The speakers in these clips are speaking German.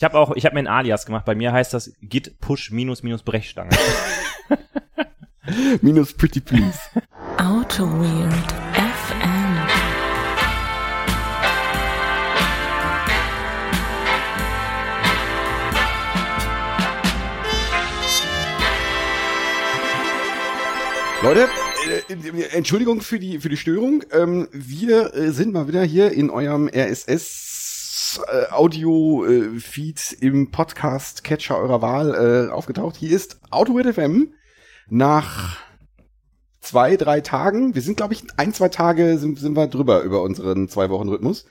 Ich habe auch, ich habe mir ein Alias gemacht. Bei mir heißt das Git Push minus minus Brechstange. Minus Pretty Please. Auto Weird FM. Leute, äh, Entschuldigung für die, für die Störung. Ähm, wir äh, sind mal wieder hier in eurem RSS äh, Audio äh, im Podcast Catcher eurer Wahl äh, aufgetaucht. Hier ist AutoWit FM nach zwei, drei Tagen. Wir sind, glaube ich, ein, zwei Tage sind, sind wir drüber über unseren zwei Wochen Rhythmus.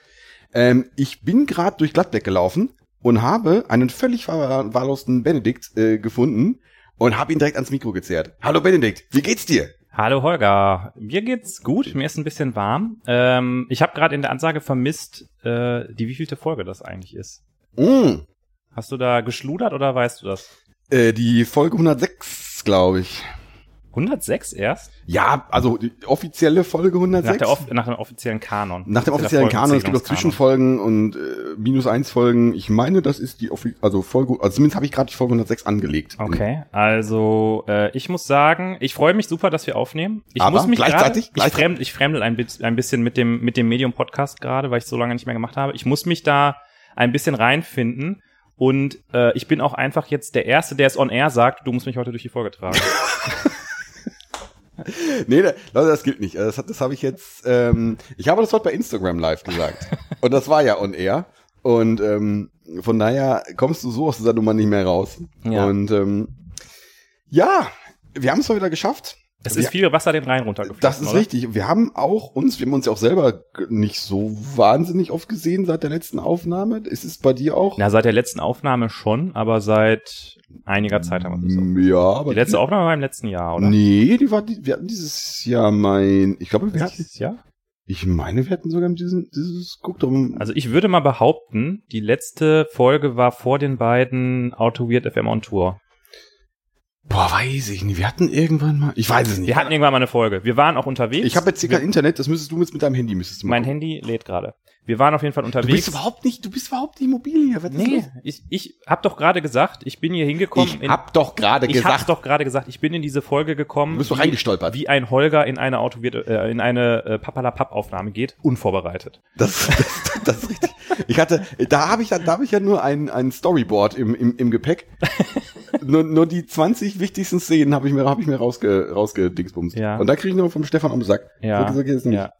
Ähm, ich bin gerade durch Gladbeck gelaufen und habe einen völlig verwahrlosten Benedikt äh, gefunden und habe ihn direkt ans Mikro gezerrt. Hallo Benedikt, wie geht's dir? Hallo Holger, mir geht's gut, mir ist ein bisschen warm. Ähm, ich habe gerade in der Ansage vermisst, äh, die wievielte Folge das eigentlich ist. Mm, Hast du da geschludert oder weißt du das? äh, die Folge 106, glaube ich. 106 erst? Ja, also die offizielle Folge 106. Nach, der off nach dem offiziellen Kanon. Nach dem offiziellen Kanon, es gibt auch Zwischenfolgen und äh, minus eins Folgen. Ich meine, das ist die offi also Folge, also zumindest habe ich gerade die Folge 106 angelegt. Okay, also äh, ich muss sagen, ich freue mich super, dass wir aufnehmen. Ich Aber muss mich gleichzeitig- gerade, ich, fremd, ich fremdel ein, ein bisschen mit dem mit dem Medium Podcast gerade, weil ich so lange nicht mehr gemacht habe. Ich muss mich da ein bisschen reinfinden und äh, ich bin auch einfach jetzt der erste, der es on air sagt, du musst mich heute durch die Folge tragen. Nee, Leute, das gilt nicht. Das, hat- das habe ich jetzt, ähm, ich habe das heute bei Instagram live gesagt. und das war ja on air. Und ähm, von daher kommst du so aus dieser Nummer nicht mehr raus. Ja. Und ähm, ja, wir haben es mal wieder geschafft. Es Wir- ist viel Wasser den Rhein runtergeflossen. Das ist oder? richtig. Wir haben auch uns, wir haben uns ja auch selber nicht so wahnsinnig oft gesehen seit der letzten Aufnahme. Ist es bei dir auch? Na, seit der letzten Aufnahme schon, aber seit einiger Zeit haben wir so. Mm, Ja, aber Die letzte Aufnahme war im letzten Jahr, oder? Nee, die war, die, wir hatten dieses Jahr mein, ich glaube, wir hatten, Dieses Jahr? ich meine, wir hatten sogar diesen, dieses, guck doch, mal. Also ich würde mal behaupten, die letzte Folge war vor den beiden Auto Weird FM on Tour. Boah, weiß ich nicht, wir hatten irgendwann mal, ich weiß es nicht. Wir hatten irgendwann mal eine Folge. Wir waren auch unterwegs. ich habe jetzt hier kein Internet, das müsstest du jetzt mit deinem Handy, müsstest du mal mein. Handy lädt gerade. Wir waren auf jeden Fall Du bist unterwegs. überhaupt nicht, du bist überhaupt nicht mobil hier, was nee, ich, ich hab doch gerade gesagt, ich bin hier hingekommen. Ich hab doch gerade ich hab's gesagt, doch gerade gesagt, ich bin in diese Folge gekommen. du bist doch reingestolpert. Wie ein Holger in eine Auto äh, in eine äh, Papalapap-Aufnahme geht, unvorbereitet. Das, das, das ist richtig. Ich hatte, da habe ich, da habe ich ja nur ein, ein Storyboard im, im, im Gepäck. nur, nur die 20 wichtigsten Szenen habe ich mir, habe ich mir rausge, rausgedingsbumst. Ja. Und da kriege ich noch vom Stefan am Sack. Ja, So, so ja.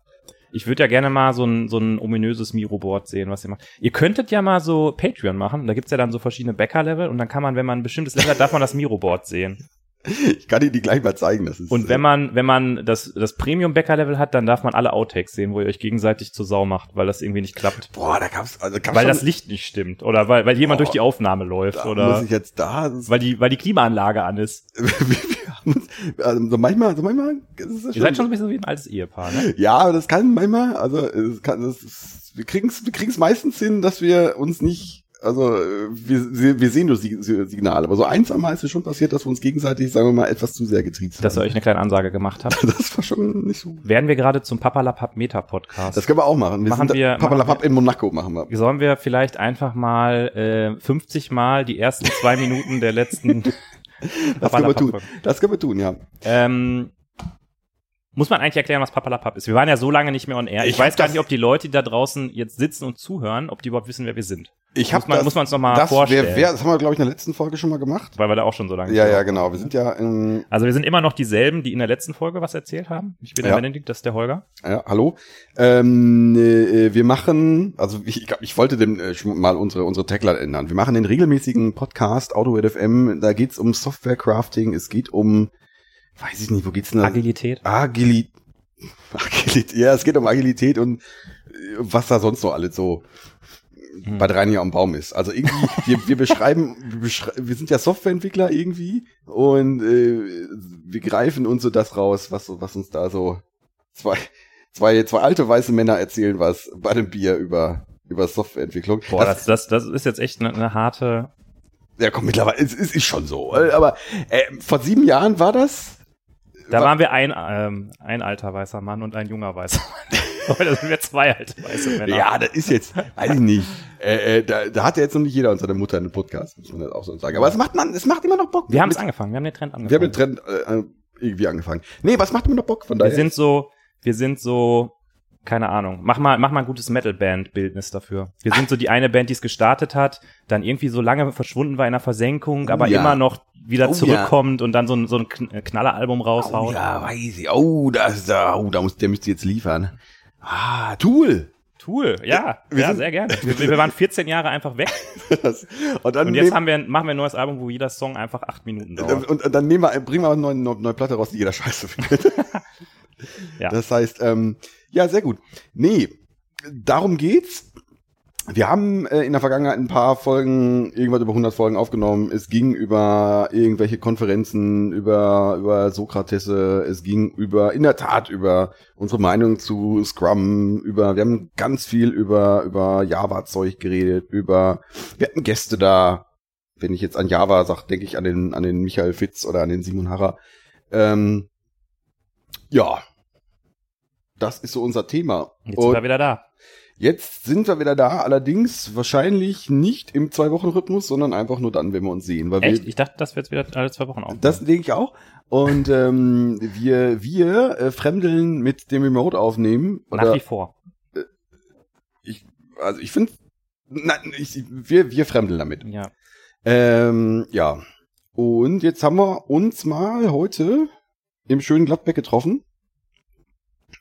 Ich würde ja gerne mal so ein, so ein ominöses Miro-Board sehen, was ihr macht. Ihr könntet ja mal so Patreon machen. Da gibt's ja dann so verschiedene Bäcker-Level und dann kann man, wenn man ein bestimmtes Level hat, darf man das Miro-Board sehen. Ich kann dir die gleich mal zeigen. Das ist, Und wenn man, wenn man das, das Premium-Bäcker-Level hat, dann darf man alle Outtakes sehen, wo ihr euch gegenseitig zur Sau macht, weil das irgendwie nicht klappt. boah, da gab's, also gab's Weil das Licht nicht stimmt. Oder weil, weil jemand Boah. durch die Aufnahme läuft. Oder muss ich jetzt da, weil die, weil die Klimaanlage an ist. also so manchmal, so manchmal, ist das Ihr seid schon ein bisschen wie ein altes Ehepaar, ne? Ja, aber das kann manchmal, also es kann, das ist, wir kriegen's, wir kriegen's meistens hin, dass wir uns nicht, also äh, wir, wir sehen nur Sig- Signale, aber so ein, zwei Mal ist es schon passiert, dass wir uns gegenseitig, sagen wir mal, etwas zu sehr getriezt Dass ihr haben. euch eine kleine Ansage gemacht habt. Das war schon nicht so. Werden wir gerade zum Papalapap Meta-Podcast. Das können wir auch machen. Wir Machen sind wir- Papalapap in Monaco machen wir. Sollen wir vielleicht einfach mal äh, 50 Mal die ersten zwei Minuten der letzten Das können wir tun. Das können wir tun, ja. Ähm, muss man eigentlich erklären, was Papalapap ist? Wir waren ja so lange nicht mehr on air. Ich, Ich weiß gar nicht, ob die Leute, die da draußen jetzt sitzen und zuhören, ob die überhaupt wissen, wer wir sind. Ich Muss man- muss man uns noch mal das, vorstellen. Wer, wer, das haben wir, glaube ich, in der letzten Folge schon mal gemacht. Weil wir da auch schon so lange Ja, sind. ja, genau. Wir sind ja, ähm, Also wir sind immer noch dieselben, die in der letzten Folge was erzählt haben. Ich bin der Ja. Benedikt, das ist der Holger. Ja, hallo. Ähm, äh, wir machen, also ich, ich, wollte dem äh, mal unsere unsere Tagline ändern. Wir machen den regelmäßigen Podcast AutoWed FM. Da geht's um Software Crafting. Es geht um, weiß ich nicht, wo geht's denn? Agilität. Agilität. Agilität. Ja, es geht um Agilität und äh, was da sonst noch alles so Hm. bei drei am Baum ist. Also irgendwie, wir, wir beschreiben, wir, beschrei wir sind ja Softwareentwickler irgendwie und äh, wir greifen uns so das raus, was, was uns da so zwei, zwei, zwei alte weiße Männer erzählen was bei dem Bier über, über Softwareentwicklung. Boah, das, das, das ist jetzt echt eine, eine harte. ja, komm, mittlerweile, es, es ist schon so. äh, Aber äh, vor sieben Jahren war das. Da Wa- waren wir ein, ähm, ein alter weißer Mann und ein junger weißer Mann. Heute sind wir zwei alte weiße Männer. Ja, das ist jetzt, weiß ich nicht. Äh, äh, da, da hat ja jetzt noch nicht jeder und seine Mutter einen Podcast, muss man das auch so sagen. Aber es macht man, es macht immer noch Bock. Wir haben es angefangen, wir haben den Trend angefangen. Wir haben den Trend äh, irgendwie angefangen. Nee, was macht immer noch Bock von daher? Wir sind so, wir sind so, keine Ahnung. Mach mal, mach mal ein gutes Metal-Band-Bildnis dafür. Wir sind so die eine Band, die es gestartet hat, dann irgendwie so lange verschwunden war in der Versenkung, aber ja. immer noch wieder Oh, zurückkommt und dann so ein, so ein Kn- Knalleralbum oh, raushaut. ja, weiß ich. Oh, da ist da, oh, da muss, der müsste jetzt liefern. Ah, Tool. Tool, ja, Wir ja, sind- sehr gerne. Wir, wir waren 14 Jahre einfach weg Das, und und jetzt wir, machen wir ein neues Album, wo jeder Song einfach acht Minuten dauert. und, und dann nehmen wir, bringen wir eine neue, neue, neue Platte raus, die jeder scheiße findet. Ja. Das heißt, ähm, ja, sehr gut. Nee, darum geht's. Wir haben äh, in der Vergangenheit ein paar Folgen, irgendwas über 100 Folgen aufgenommen. Es ging über irgendwelche Konferenzen, über, über Sokratesse. Es ging über, in der Tat, über unsere Meinung zu Scrum, über, wir haben ganz viel über, über Java-Zeug geredet, über, wir hatten Gäste da. Wenn ich jetzt an Java sage, denke ich an den, an den Michael Fitz oder an den Simon Harrer. Ähm, ja, das ist so unser Thema. Jetzt Und sind wir wieder da. Jetzt sind wir wieder da, allerdings wahrscheinlich nicht im Zwei-Wochen-Rhythmus, sondern einfach nur dann, wenn wir uns sehen. Weil Echt? Wir, Ich dachte, das wird jetzt wieder alle zwei Wochen auf. das denke ich auch. Und ähm, wir, wir äh, fremdeln mit dem Remote aufnehmen. Nach Oder wie vor. ich, also ich finde, nein, ich, wir, wir fremdeln damit. Ja. Ähm, ja. Und jetzt haben wir uns mal heute im schönen Gladbeck getroffen.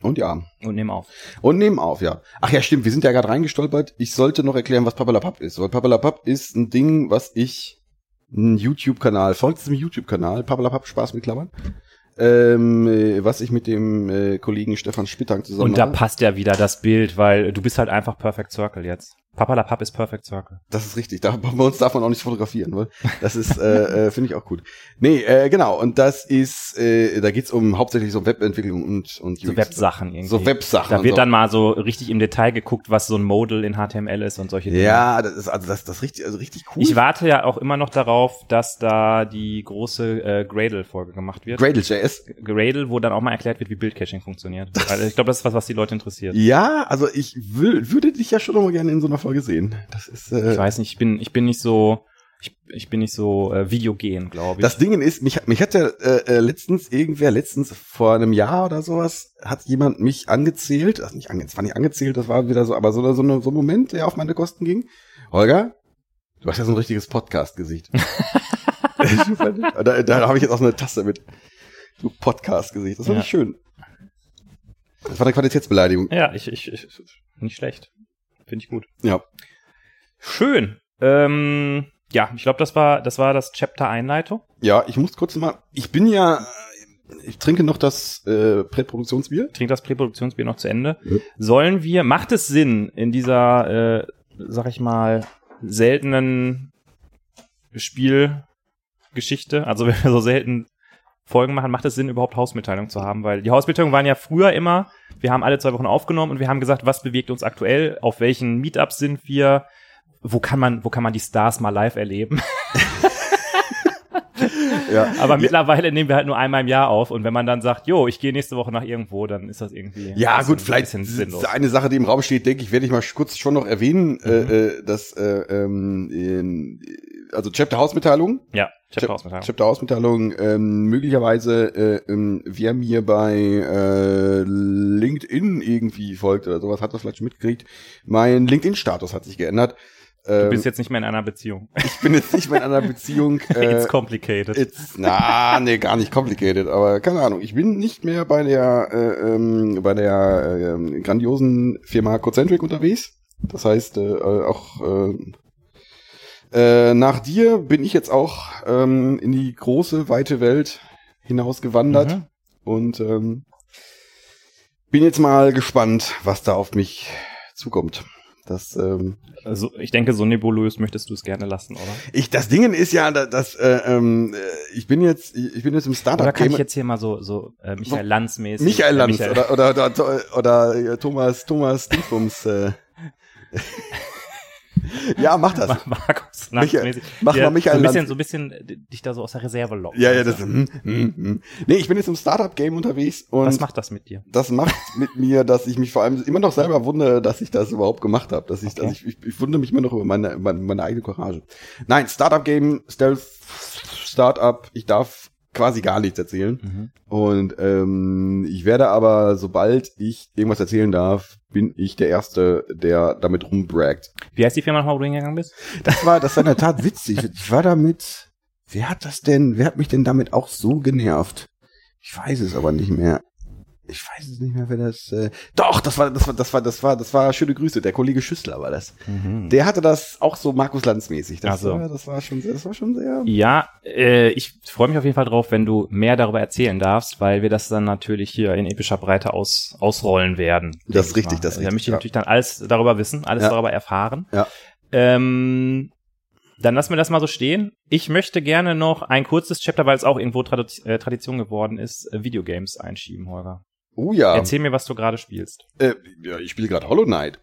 Und ja, Und nehmen auf. Und nehmen auf, ja. Ach ja, stimmt, wir sind ja gerade reingestolpert. Ich sollte noch erklären, was Papalapap ist. Weil Papalapap ist ein Ding, was ich, ein YouTube-Kanal, folgt diesem YouTube-Kanal, Papalapap Spaß mit Klammern, ähm, äh, was ich mit dem äh, Kollegen Stefan Spittang zusammen Und da mache. passt ja wieder das Bild, weil du bist halt einfach Perfect Circle jetzt. Papa la Papp ist Perfect Circle. Das ist richtig. Da, bei uns darf man auch nicht fotografieren, weil das ist, äh, äh, finde ich auch gut. Nee, äh, genau. Und das ist, äh, da geht's um hauptsächlich so Webentwicklung und und So UX. Websachen irgendwie. So Websachen. Da wird so. dann mal so richtig im Detail geguckt, was so ein Modal in HTML ist und solche Dinge. Ja, das ist also das, das richtig, also richtig cool. Ich warte ja auch immer noch darauf, dass da die große äh, Gradle-Folge gemacht wird. Gradle.js. Gradle, wo dann auch mal erklärt wird, wie Bildcaching funktioniert. Weil ich glaube, das ist was, was die Leute interessiert. Ja, also ich will, würde dich ja schon noch mal gerne in so einer Folge sehen. Das ist äh, Ich weiß nicht, ich bin, ich bin nicht so, ich, ich bin nicht so äh, videogen, glaube ich. das Ding ist, mich, mich hat ja äh, äh, letztens irgendwer, letztens vor einem Jahr oder sowas, hat jemand mich angezählt, also nicht angezählt, war nicht angezählt, das war wieder so, aber so, so, eine, so ein Moment, der auf meine Kosten ging. Holger, du hast ja so ein richtiges Podcast-Gesicht. da da habe ich jetzt auch so eine Tasse mit. Du Podcast-Gesicht, das war Ja. nicht schön. Das war eine Qualitätsbeleidigung. ja, ich, ich, ich, nicht schlecht. Finde ich gut. Ja. Schön. Ähm, ja, ich glaube, das war, das war das Chapter Einleitung. Ja, ich muss kurz mal, ich bin ja, ich trinke noch das äh, Präproduktionsbier. Trink das Präproduktionsbier noch zu Ende. Ja. Sollen wir, macht es Sinn, in dieser, äh, sag ich mal, seltenen Spielgeschichte, also wenn wir so selten Folgen machen, macht es Sinn, überhaupt Hausmitteilungen zu haben? Weil die Hausmitteilungen waren ja früher immer, wir haben alle zwei Wochen aufgenommen und wir haben gesagt, was bewegt uns aktuell, auf welchen Meetups sind wir, wo kann man, wo kann man die Stars mal live erleben? Ja. Aber mittlerweile nehmen wir halt nur einmal im Jahr auf und wenn man dann sagt, jo, ich gehe nächste Woche nach irgendwo, dann ist das irgendwie Ja, ein bisschen- gut, vielleicht eine Sache, die im Raum steht, denke ich, werde ich mal kurz schon noch erwähnen, äh, äh, dass äh, ähm, also Chapter Hausmitteilung, Ja, Chapter Chap- Hausmitteilung. Chapter Hausmitteilung, ähm, möglicherweise, äh, ähm, wer mir bei äh, LinkedIn irgendwie folgt oder sowas, hat das vielleicht schon mitgekriegt. Mein LinkedIn-Status hat sich geändert. Du Ähm, bist jetzt nicht mehr in einer Beziehung. ich bin jetzt nicht mehr in einer Beziehung. Äh, It's complicated. It's, na, nee, gar nicht complicated, aber keine Ahnung. Ich bin nicht mehr bei der, äh, ähm, bei der äh, grandiosen Firma Cocentric unterwegs. Das heißt, äh, auch äh, äh, nach dir bin ich jetzt auch ähm, in die große, weite Welt hinausgewandert Mhm. und ähm, bin jetzt mal gespannt, was da auf mich zukommt. Das, ähm, Also, ich denke, so nebulös möchtest du es gerne lassen, oder? ich, das Ding ist ja, dass, dass äh, ähm, äh, ich bin jetzt, ich ich bin jetzt im Startup. Oder kann ich Game- jetzt hier mal so, so äh, Michael Lanz mäßig Michael äh, Lanz Michael- oder oder oder, oder, äh, Thomas Thomas Dingsbums. Äh. Ja, mach das. Markus Michael, mach mal Michael so ein bisschen, Lanz. so ein bisschen äh, dich da so aus der Reserve locken. Ja, ja, das. Hm, hm, hm. Nee, ich bin jetzt im Startup-Game unterwegs und Was macht das mit dir? das macht mit mir, dass ich mich vor allem immer noch selber wundere, dass ich das überhaupt gemacht habe. Dass ich, Okay. dass ich, ich, ich wundere mich immer noch über meine, meine, meine eigene Courage. Nein, Startup-Game, Stealth, Startup, ich darf quasi gar nichts erzählen. Mhm. Und ähm, ich werde aber, sobald ich irgendwas erzählen darf, bin ich der Erste, der damit rumbraggt. Wie heißt die Firma nochmal, wo du hingegangen bist? Das war, das war in der Tat witzig. Ich war damit, wer hat das denn, wer hat mich denn damit auch so genervt? Ich weiß es aber nicht mehr. Ich weiß es nicht mehr, wer das, äh, doch, das war, das war, das war, das war, das war, schöne Grüße, der Kollege Schüssler war das. Der hatte das auch so Markus Lanz mäßig. Das so. war, das war schon sehr, das war schon sehr, Ja, äh, ich freue mich auf jeden Fall drauf, wenn du mehr darüber erzählen darfst, weil wir das dann natürlich hier in epischer Breite aus, ausrollen werden. Das ist richtig, mal. das ist Da richtig, möchte ich ja. natürlich dann alles darüber wissen, alles Ja. darüber erfahren. Ja. Ähm, dann lassen wir das mal so stehen. Ich möchte gerne noch ein kurzes Chapter, weil es auch irgendwo äh, Tradition geworden ist, äh, Videogames einschieben, Holger. Oh ja, Erzähl mir, was du gerade spielst. äh, ja ich spiele gerade Hollow Knight.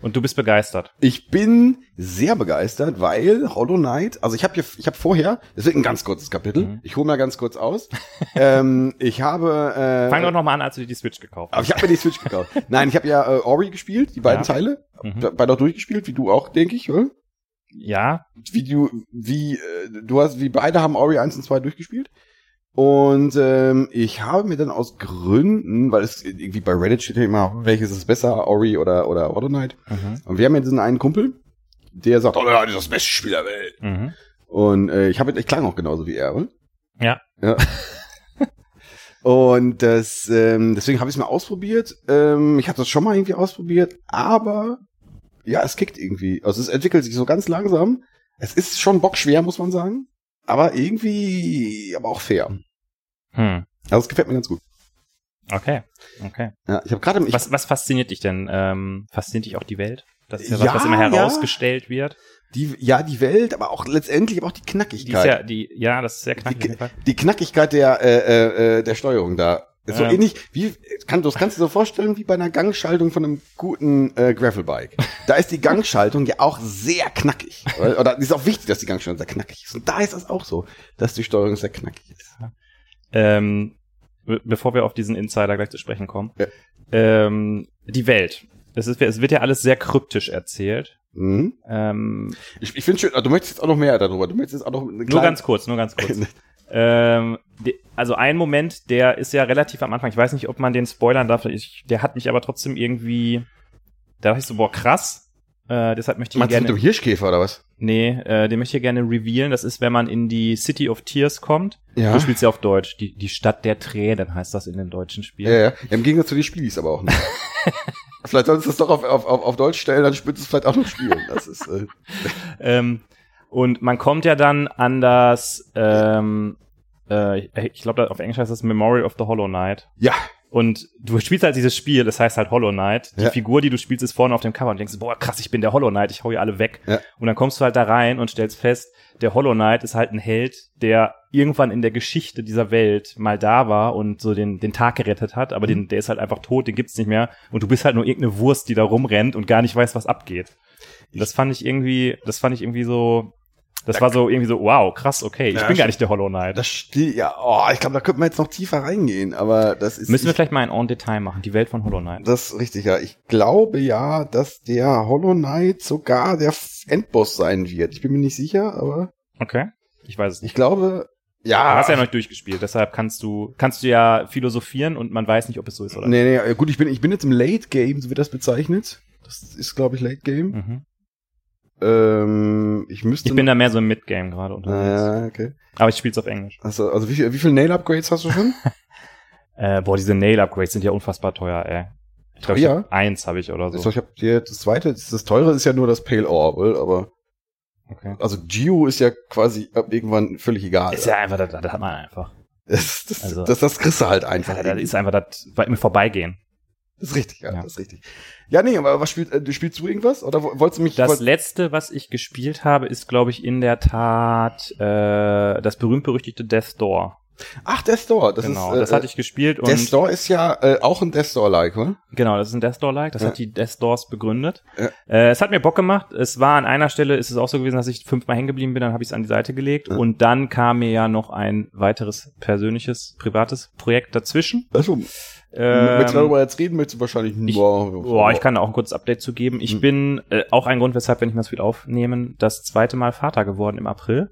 Und du bist begeistert. Ich bin sehr begeistert, weil Hollow Knight, also ich habe hier, ich habe vorher, das wird ein ganz kurzes Kapitel, Mhm. ich hole mal ganz kurz aus. ähm, ich habe, äh, Fang doch noch mal an, als du dir die Switch gekauft aber hast. ich habe mir die Switch gekauft. Nein, ich habe ja äh, Ori gespielt, die beiden Ja. Teile, Mhm. Be- beide auch durchgespielt, wie du auch, denke ich, oder? Ja, Wie du, wie äh, du hast, wie beide haben Ori 1 und 2 durchgespielt. Und ähm, ich habe mir dann aus Gründen, weil es irgendwie bei Reddit steht ja immer, welches ist besser, Ori oder oder Hollow Knight. mhm. Und wir haben ja diesen einen Kumpel, der sagt, oh ja, das ist das beste Spiel der Welt. Mhm. Und äh, ich habe, ich klang auch genauso wie er, oder? Ja. Ja. Und das, ähm, deswegen habe ich es mal ausprobiert. Ähm, ich habe das schon mal irgendwie ausprobiert, aber ja, es kickt irgendwie. Also es entwickelt sich so ganz langsam. Es ist schon bockschwer, muss man sagen. Aber irgendwie, aber auch fair. Hm. Also es gefällt mir ganz gut. Okay, okay. Ja, ich habe gerade, Was, was fasziniert dich denn? Ähm, fasziniert dich auch die Welt? Das ist ja, Ja, was, was immer ja. herausgestellt wird. die, ja, die Welt, aber auch letztendlich aber auch die Die Knackigkeit. ist ja, die, ja, das ist sehr knackig. Fall. die Knackigkeit der, äh, äh, äh, der Steuerung da. Ist so Ähm. ähnlich, wie, kann, das kannst du dir so vorstellen, wie bei einer Gangschaltung von einem guten äh, Gravelbike. Da ist die Gangschaltung ja auch sehr knackig. Oder, oder ist auch wichtig, dass die Gangschaltung sehr knackig ist. Und da ist das auch so, dass die Steuerung sehr knackig ist. Ähm, be- bevor wir auf diesen Insider gleich zu sprechen kommen. Ja. Ähm, die Welt. Es, ist, es wird ja alles sehr kryptisch erzählt. Mhm. Ähm, Ich, ich finde schön, du möchtest jetzt auch noch mehr darüber. Du möchtest jetzt auch noch eine nur ganz kurz, nur ganz kurz. ähm, die, also ein Moment, der ist ja relativ am Anfang. Ich weiß nicht, ob man den spoilern darf. Ich, der hat mich aber trotzdem irgendwie. Da dachte ich so, boah, krass. Äh, deshalb möchte ich ihn Meinst du gerne. mit dem Hirschkäfer oder was? Nee, äh, den möchte ich gerne revealen. Das ist, wenn man in die City of Tears kommt. Ja. Du spielst ja auf Deutsch. Die, die Stadt der Tränen heißt das in dem deutschen Spiel. Ja, ja. ja Im Gegensatz zu den Spielis aber auch nicht. vielleicht solltest du es doch auf, auf, auf, auf Deutsch stellen, dann spielst du es vielleicht auch noch spielen. Das ist, äh, Ähm, und man kommt ja dann an das, ähm, äh, ich glaube, auf Englisch heißt das Memory of the Hollow Knight. ja. Und du spielst halt dieses Spiel, das heißt halt Hollow Knight. Die Ja. Figur, die du spielst, ist vorne auf dem Cover und denkst, boah, krass, ich bin der Hollow Knight, ich hau hier alle weg. Ja. Und dann kommst du halt da rein und stellst fest, der Hollow Knight ist halt ein Held, der irgendwann in der Geschichte dieser Welt mal da war und so den, den Tag gerettet hat, aber den, der ist halt einfach tot, den gibt's nicht mehr. Und du bist halt nur irgendeine Wurst, die da rumrennt und gar nicht weiß, was abgeht. Das fand ich irgendwie, das fand ich irgendwie so, das war so irgendwie so, wow, krass, okay, ich Ja, bin gar nicht der Hollow Knight. Das steht, ja, oh, ich glaube, da könnten wir jetzt noch tiefer reingehen, aber das ist. Müssen wir ich, vielleicht mal ein En Detail machen, die Welt von Hollow Knight. Das ist richtig, ja. Ich glaube ja, dass der Hollow Knight sogar der Endboss sein wird. Ich bin mir nicht sicher, aber Okay, ich weiß es nicht. ich glaube, Du ja. hast ja noch nicht durchgespielt, deshalb kannst du, kannst du ja philosophieren und man weiß nicht, ob es so ist oder Nee, nee, gut, ich bin, ich bin jetzt im Late Game, so wird das bezeichnet. Das ist, glaube ich, Late Game. Mhm. Ähm, ich müsste. Ich bin da mehr so im Mid-Game gerade unterwegs. Ah, okay. Aber ich spiel's auf Englisch. Also, also wie viel, wie viel Nail Upgrades hast du schon? Äh, boah, diese Nail-Upgrades sind ja unfassbar teuer, ey. Ich glaube, ich Teuer? hab eins habe ich oder so. Also, ich habe dir das zweite, das, das teure ist ja nur das Pale Orb, aber Okay. also Geo ist ja quasi ab irgendwann völlig egal. Ist ja einfach, das, das hat man einfach. das, das, also- das, das kriegst du halt einfach. Ja, das ist einfach das bei mir vorbeigehen. Das ist richtig, ja, Ja. das ist richtig. Ja, nee, aber was spielt, äh, du spielst du irgendwas? Oder wo- wolltest du mich, Das letzte, was ich gespielt habe, ist, glaube ich, in der Tat äh, das berühmt-berüchtigte Death Door Ach, Death Store. Das genau, ist, äh, das hatte ich gespielt und Death Store ist ja äh, auch ein Death Store-like, oder? Genau, das ist ein Death Store-like. Das Ja. hat die Death Stores begründet. Ja. Äh, es hat mir Bock gemacht. Es war an einer Stelle, ist es auch so gewesen, dass ich fünfmal hängen geblieben bin, dann habe ich es an die Seite gelegt. Ja. Und dann kam mir ja noch ein weiteres persönliches, privates Projekt dazwischen. Also, Ähm, möchtest du darüber jetzt reden, möchtest du wahrscheinlich ich- nur. Boah, ich kann da auch ein kurzes Update zu geben. Ich Hm. bin äh, auch ein Grund, weshalb wir nicht mehr so viel aufnehmen, das zweite Mal Vater geworden im April.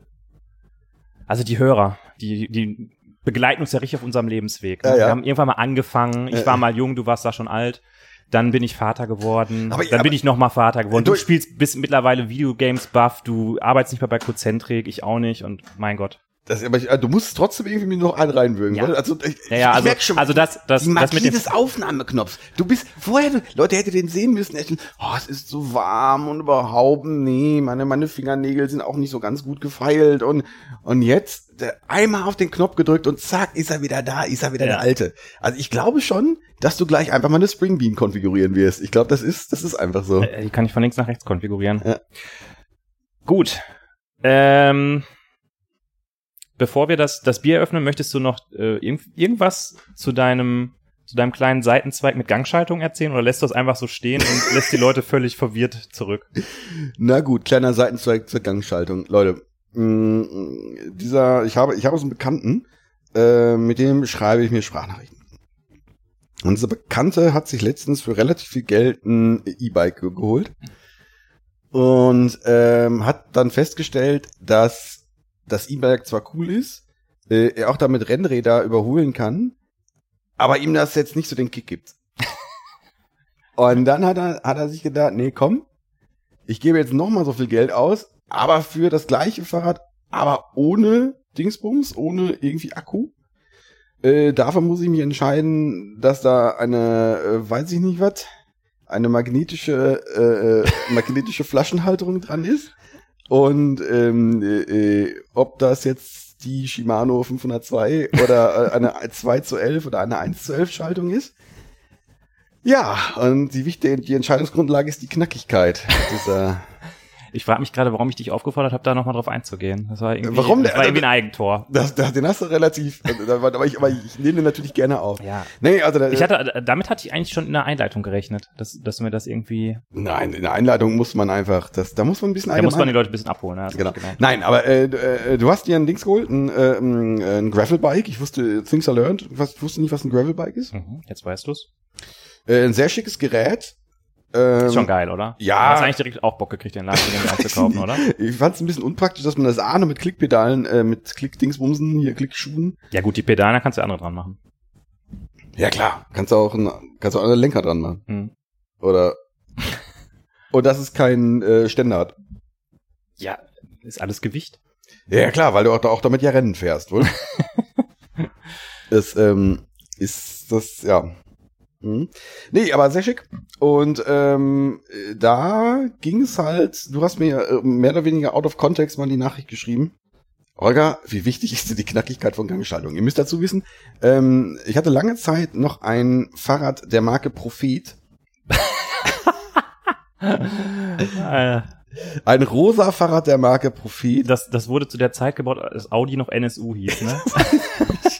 Also die Hörer, die, die begleiten uns ja richtig auf unserem Lebensweg. Ne? Ja, ja. Wir haben irgendwann mal angefangen. Ich war mal jung, du warst da schon alt. Dann bin ich Vater geworden. Aber- dann bin ich noch mal Vater geworden. Du Du- spielst bist mittlerweile Videogames buff. Du arbeitest nicht mehr bei Cozentrik, ich auch nicht. Und mein Gott. Das, aber ich, äh, du musst trotzdem irgendwie mir noch einen reinwürgen. Ja. weil- Also, ich, Ja, ja, ich also, schon, also das, das, die das Magie mit dem, des Aufnahmeknopfs. Du bist vorher, du, Leute hätte den sehen müssen. echt, Oh, es ist so warm und überhaupt, nee, meine, meine Fingernägel sind auch nicht so ganz gut gefeilt und, und jetzt der, einmal auf den Knopf gedrückt und zack, ist er wieder da, ist er wieder Ja. der Alte. Also ich glaube schon, dass du gleich einfach mal eine Spring Bean konfigurieren wirst. Ich glaube, das ist, das ist einfach so. Äh, Die kann ich von links nach rechts konfigurieren. Ja. Gut. Ähm, bevor wir das, das Bier öffnen, möchtest du noch äh, irgend, irgendwas zu deinem, zu deinem kleinen Seitenzweig mit Gangschaltung erzählen oder lässt du es einfach so stehen und lässt die Leute völlig verwirrt zurück? Na gut, kleiner Seitenzweig zur Gangschaltung. Leute, mh, dieser, ich habe, ich habe so einen Bekannten, äh, mit dem schreibe ich mir Sprachnachrichten. Und dieser Bekannte hat sich letztens für relativ viel Geld ein E-Bike ge- geholt und ähm, hat dann festgestellt, dass das E-Bike zwar cool ist, äh, er auch damit Rennräder überholen kann, aber ihm das jetzt nicht so den Kick gibt. Und dann hat er, hat er sich gedacht, nee, komm, ich gebe jetzt noch mal so viel Geld aus, aber für das gleiche Fahrrad, aber ohne Dingsbums, ohne irgendwie Akku. Äh, dafür muss ich mich entscheiden, dass da eine, äh, weiß ich nicht was, eine magnetische, äh, äh, magnetische Flaschenhalterung dran ist. Und ähm, äh, äh, ob das jetzt die Shimano 502 oder äh, eine 2 zu 11 oder eine 1 zu 11 Schaltung ist. Ja, und die wichtige, die Entscheidungsgrundlage ist die Knackigkeit dieser Ich frage mich gerade, warum ich dich aufgefordert habe, da nochmal drauf einzugehen. Das war irgendwie, Warum das war irgendwie ein Eigentor. Das, das, den hast du relativ, also, aber ich, aber ich nehme den natürlich gerne auf. Ja. Nee, also da, Ich hatte, damit hatte ich eigentlich schon in der Einleitung gerechnet, dass, dass du mir das irgendwie, nein, in der Einleitung muss man einfach, das, da muss man ein bisschen da muss man die Leute ein bisschen abholen. Hab Genau. gemerkt. Nein, aber äh, du, äh, du hast dir ein Dings geholt, ein, äh, ein, ein Gravelbike. Ich wusste, Things I learned. Ich wusste nicht, was ein Gravelbike ist. Mhm, jetzt weißt du's. Äh, ein sehr schickes Gerät. Ähm, Ist schon geil, oder? ja. Du hast eigentlich direkt auch Bock gekriegt, den Laden einzukaufen, oder? Ich fand es ein bisschen unpraktisch, dass man das A nur mit Klickpedalen, äh, mit Klickdingsbumsen, hier Klickschuhen. Ja gut, die Pedale, da kannst du andere dran machen. Ja klar, kannst du auch ein, kannst du auch einen Lenker dran machen. Hm. Oder und das ist kein äh, Ständer hat. Ja, ist alles Gewicht. Ja, ja, klar, weil du auch, auch damit ja Rennen fährst, wohl? das ähm, ist das, ja. Mhm. Nee, aber sehr schick. Und ähm, äh, da ging es halt, du hast mir äh, mehr oder weniger out of context mal die Nachricht geschrieben. Olga, wie wichtig ist dir die Knackigkeit von Gangschaltung? Ihr müsst dazu wissen, ähm, ich hatte lange Zeit noch ein Fahrrad der Marke Prophet. Äh, Ein rosa Fahrrad der Marke Prophet. das, das wurde zu der Zeit gebaut, als Audi noch NSU hieß, ne?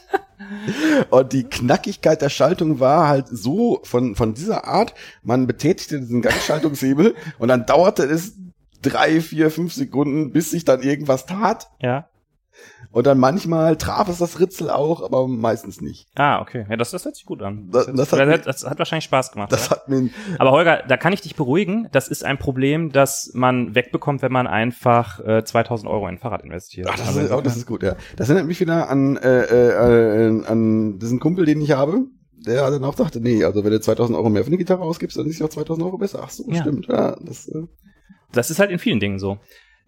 Und die Knackigkeit der Schaltung war halt so von, von dieser Art, man betätigte diesen Gangschaltungshebel und dann dauerte es drei, vier, fünf Sekunden, bis sich dann irgendwas tat. ja. Und dann manchmal traf es das Ritzel auch, aber meistens nicht. Ah, okay. Ja, das, das hört sich gut an. Das- Das, das das, hat hat, das hat wahrscheinlich Spaß gemacht. Das oder? hat mir, Aber Holger, da kann ich dich beruhigen. Das ist ein Problem, das man wegbekommt, wenn man einfach äh, 2000 Euro in ein Fahrrad investiert. ach, das, Also ist, oh, das ist gut, ja. Das erinnert mich wieder an, äh, äh, an diesen Kumpel, den ich habe. Der dann auch dachte, nee, also wenn du 2000 Euro mehr für eine Gitarre ausgibst, dann ist ja auch 2000 Euro besser. Ach so, Ja. stimmt, ja. Das, äh, Das ist halt in vielen Dingen so.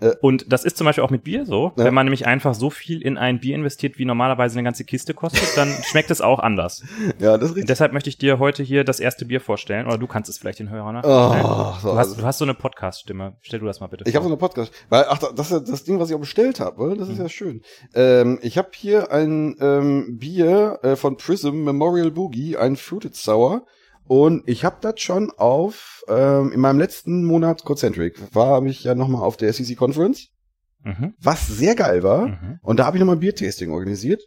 Äh. Und das ist zum Beispiel auch mit Bier so. Ja. Wenn man nämlich einfach so viel in ein Bier investiert, wie normalerweise eine ganze Kiste kostet, dann schmeckt es auch anders. ja, das ist Und richtig. deshalb möchte ich dir heute hier das erste Bier vorstellen. Oder du kannst es vielleicht den Hörern ne? Oh, so, du, hast, du hast so eine Podcast-Stimme. Stell du das mal bitte Ich habe so vor. eine Podcast, weil ach das ist das Ding, was ich auch bestellt habe, das ist ja schön. Ähm, ich habe hier ein ähm, Bier äh, von Prism Memorial Boogie, ein Fruited Sour und ich habe das schon auf ähm, in meinem letzten Monat Concentric war ich ja noch mal auf der SEC Conference, Mhm. was sehr geil war Mhm. und da habe ich noch mal Biertasting organisiert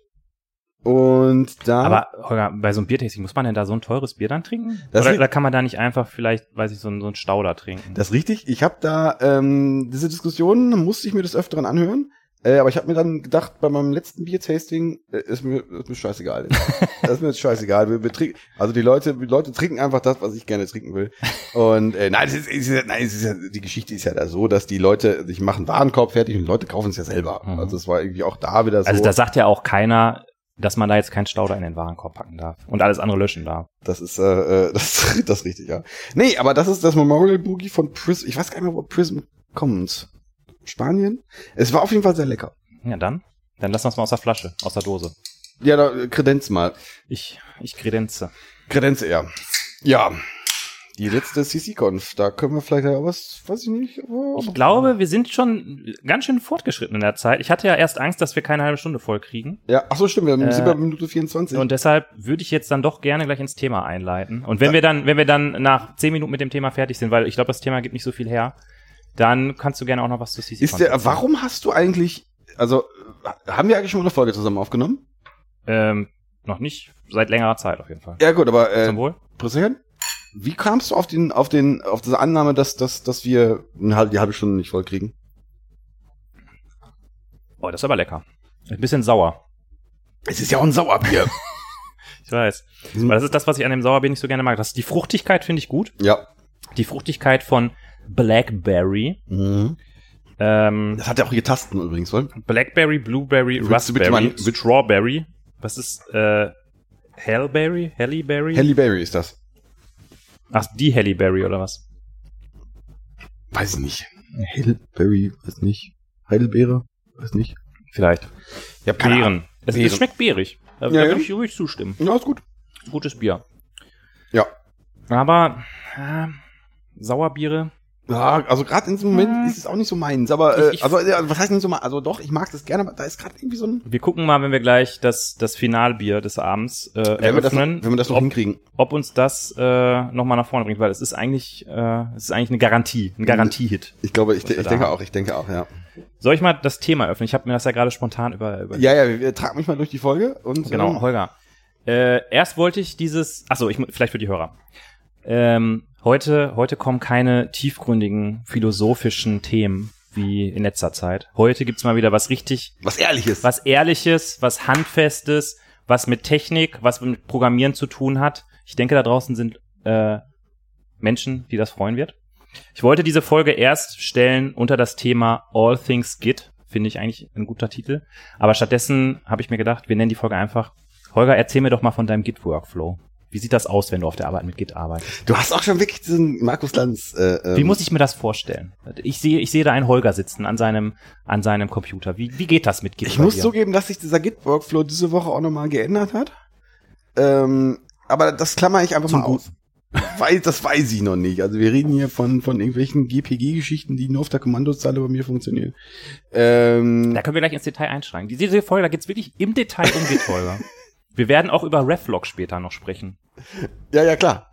Und da. Aber Holger, bei so einem Biertasting, muss man denn da so ein teures Bier dann trinken? Das Oder, oder kann man da nicht einfach vielleicht, weiß ich, so ein, so ein Stauder trinken? Das ist richtig. Ich habe da ähm, diese Diskussion musste ich mir des Öfteren anhören. Äh, aber ich habe mir dann gedacht, bei meinem letzten Biertasting äh, ist mir ist mir scheißegal. das ist mir jetzt scheißegal. Wir, wir trinken, also die Leute, die Leute trinken einfach das, was ich gerne trinken will. Und äh, nein, es ist, es ist, nein, es ist ja, die Geschichte ist ja da so, dass die Leute sich machen Warenkorb fertig und die Leute kaufen es ja selber. Mhm. Also es war irgendwie auch da wieder so. Also da sagt ja auch keiner, dass man da jetzt keinen Stauder in den Warenkorb packen darf und alles andere löschen darf. Das ist, äh, äh, das, das ist richtig, ja. Nee, aber das ist das Memorial Boogie von Prism. Ich weiß gar nicht mehr, wo Prism kommt. Spanien? Es war auf jeden Fall sehr lecker. Ja, dann? Dann lass uns mal aus der Flasche, aus der Dose. Ja, da, äh, Kredenz mal. Ich, ich kredenze. Kredenz eher. Ja. Die letzte CC-Conf, da können wir vielleicht ja auch was, weiß ich nicht. Aber Ich glaube, wir sind schon ganz schön fortgeschritten in der Zeit. Ich hatte ja erst Angst, dass wir keine halbe Stunde voll kriegen. Ja, ach so, stimmt, wir Äh, sind bei Minute 24. Und deshalb würde ich jetzt dann doch gerne gleich ins Thema einleiten. Und wenn wir dann, wenn wir dann nach zehn Minuten mit dem Thema fertig sind, weil ich glaube, das Thema gibt nicht so viel her, dann kannst du gerne auch noch was zu CC ist der, warum hast du eigentlich, also, haben wir eigentlich schon mal eine Folge zusammen aufgenommen? Ähm, noch nicht. Seit längerer Zeit auf jeden Fall. Ja, gut, aber, Zum äh, Wohl. Präsident, wie kamst du auf den, auf den, auf diese Annahme, dass, dass, dass wir eine halbe, die halbe Stunde nicht voll kriegen? Oh, das ist aber lecker. Ein bisschen sauer. Es ist ja auch ein Sauerbier. Ich weiß. Weil das ist das, was ich an dem Sauerbier nicht so gerne mag. Das die Fruchtigkeit finde ich gut. ja. Die Fruchtigkeit von Blackberry. Mhm. Ähm, Das hat ja auch hier Tasten übrigens, wohl? Blackberry, Blueberry, Raspberry, Strawberry. Was ist äh, Hellberry? Hellyberry? Halle Berry ist das. Ach, die Hellyberry oder was? Weiß ich nicht. Hellberry, weiß nicht. Heidelbeere, weiß nicht. Vielleicht. Ahnung. Beeren. Es, es schmeckt beerig. Da, Ja, da ja. würde ich ruhig zustimmen. Ja, ist gut. Gutes Bier. Ja. Aber äh, Sauerbiere. Ja, also gerade in diesem Moment Hm. ist es auch nicht so meins, aber äh, Ich- ich- also ja, was heißt nicht so mal, also doch, ich mag das gerne, aber da ist gerade irgendwie so ein Wir gucken mal, wenn wir gleich das, das Finalbier des Abends äh, wenn wir das, noch- eröffnen, wenn wir das noch ob, hinkriegen. ob uns das äh, nochmal nach vorne bringt, weil es ist eigentlich, äh, es ist eigentlich eine Garantie, ein Garantiehit. Ich glaube, ich, ich denke haben. auch, ich denke auch, ja. Soll ich mal das Thema öffnen? Ich habe mir das ja gerade spontan über, über Ja, ja, tragen mich mal durch die Folge und Genau, ähm, Holger. Äh, erst wollte ich dieses, achso, ich, mu- vielleicht für die Hörer. Ähm, heute, heute kommen keine tiefgründigen philosophischen Themen wie in letzter Zeit. Heute gibt's mal wieder was richtig, was ehrliches. was Ehrliches, was Handfestes, was mit Technik, was mit Programmieren zu tun hat. Ich denke, da draußen sind äh, Menschen, die das freuen wird. Ich wollte diese Folge erst stellen unter das Thema All Things Git. Finde ich eigentlich ein guter Titel. Aber stattdessen habe ich mir gedacht, wir nennen die Folge einfach Holger, erzähl mir doch mal von deinem Git-Workflow. Wie sieht das aus, wenn du auf der Arbeit mit Git arbeitest? Du hast auch schon wirklich diesen Markus Lanz. Äh, ähm, Wie muss ich mir das vorstellen? Ich sehe, ich sehe da einen Holger sitzen an seinem, an seinem Computer. Wie, wie geht das mit Git? Ich muss dir? zugeben, dass sich dieser Git-Workflow diese Woche auch nochmal geändert hat. Ähm, aber das klammer ich einfach Zum mal aus. Weil, das weiß ich noch nicht. Also wir reden hier von, von irgendwelchen GPG-Geschichten, die nur auf der Kommandozeile bei mir funktionieren. Ähm, Da können wir gleich ins Detail einsteigen. Die- Diese Folge, da geht's wirklich im Detail um Git, Holger. Wir werden auch über Reflog später noch sprechen. ja, ja, klar.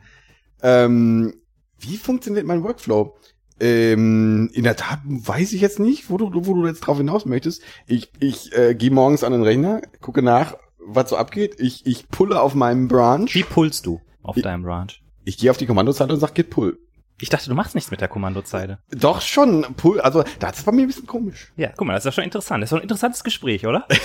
Ähm, wie funktioniert mein Workflow? Ähm, in der Tat weiß ich jetzt nicht, wo du, wo du jetzt drauf hinaus möchtest. Ich, ich äh, gehe morgens an den Rechner, gucke nach, was so abgeht. Ich, ich pulle auf meinem Branch. Wie pullst du auf Wie- deinem Branch? Ich gehe auf die Kommandozeile und sag Git pull. Ich dachte, du machst nichts mit der Kommandozeile. Doch schon, also das ist bei mir ein bisschen komisch. Ja, guck mal, das ist ja schon interessant. Das ist doch ein interessantes Gespräch, oder?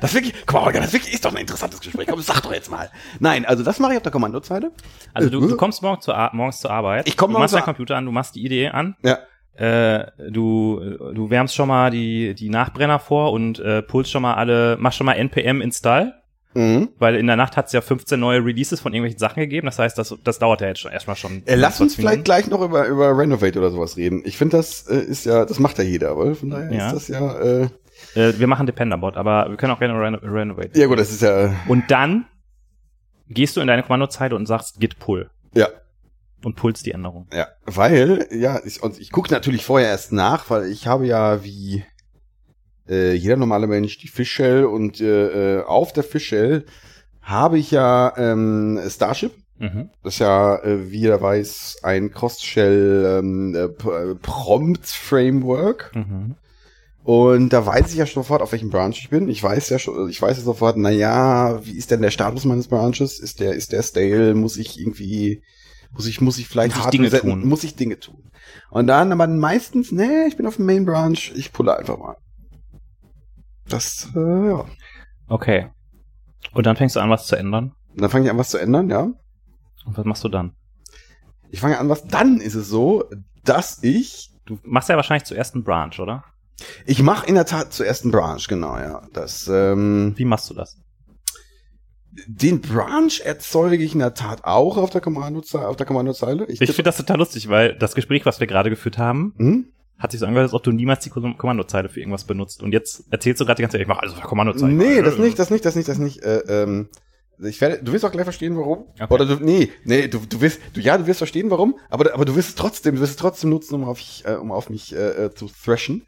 Das ist wirklich, guck mal, das wirklich ist doch ein interessantes Gespräch. Komm, sag doch jetzt mal. Nein, also das mache ich auf der Kommandozeile. Also du, Äh, du kommst morgens zur, morgens zur Arbeit. Ich komm du morgens machst deinen Computer an, du machst die Idee an. Ja. Äh, du, du wärmst schon mal die, die Nachbrenner vor und äh, pulst schon mal alle, machst schon mal npm install. Mhm. Weil in der Nacht hat es ja 15 neue Releases von irgendwelchen Sachen gegeben. Das heißt, das, das dauert ja jetzt schon erstmal schon. Äh, lass uns 20 vielleicht gleich noch über, über Renovate oder sowas reden. Ich finde, das äh, ist ja, das macht ja jeder, aber von daher Ja. ist das ja, äh, Äh, wir machen Dependerbot, aber wir können auch gerne reno renovate. ja gut, das ist ja, Und dann gehst du in deine Kommandozeile und sagst git pull ja, und pulst die Änderung. ja, weil, ja, ich, und ich gucke natürlich vorher erst nach, weil ich habe ja wie äh, jeder normale Mensch die Fishshell und äh, äh, auf der Fishshell habe ich ja ähm, Starship. Mhm. Das ist ja, äh, wie jeder weiß, ein Cross-Shell ähm, äh, äh, Prompt-Framework. Mhm. Und da weiß ich ja schon sofort, auf welchem Branch ich bin. Ich weiß ja schon, ich weiß ja sofort, na ja, wie ist denn der Status meines Branches? Ist der, ist der stale? Muss ich irgendwie, muss ich, muss ich vielleicht Muss ich Dinge resetten? tun? Muss ich Dinge tun? Und dann aber meistens, nee, ich bin auf dem Main Branch, ich pulle einfach mal. Das, äh, ja. Okay. Und dann fängst du an, was zu ändern. Und dann fange ich an, was zu ändern, ja. Und was machst du dann? Ich fange an, was dann ist es so, dass ich Du machst ja wahrscheinlich zuerst einen Branch, oder? Ich mache in der Tat zuerst einen Branch, genau, ja. Das, ähm, Wie machst du das? den Branch erzeuge ich in der Tat auch auf der Kommandozeile. Auf der Kommandozeile. Ich finde das total lustig, weil das Gespräch, was wir gerade geführt haben, hm? Hat sich so angehört, als ob du niemals die Kom- Kommandozeile für irgendwas benutzt. Und jetzt erzählst du gerade die ganze Zeit, ich mache alles auf der Kommandozeile. Nee, das nicht, das nicht, das nicht, das nicht. Äh, ähm, ich werde, du wirst auch gleich verstehen, warum. Okay. Oder du, nee, nee, du, du wirst, du, ja, du wirst verstehen, warum, aber, aber du wirst es trotzdem, du wirst es trotzdem nutzen, um auf, ich, äh, um auf mich äh, äh, zu thrashen.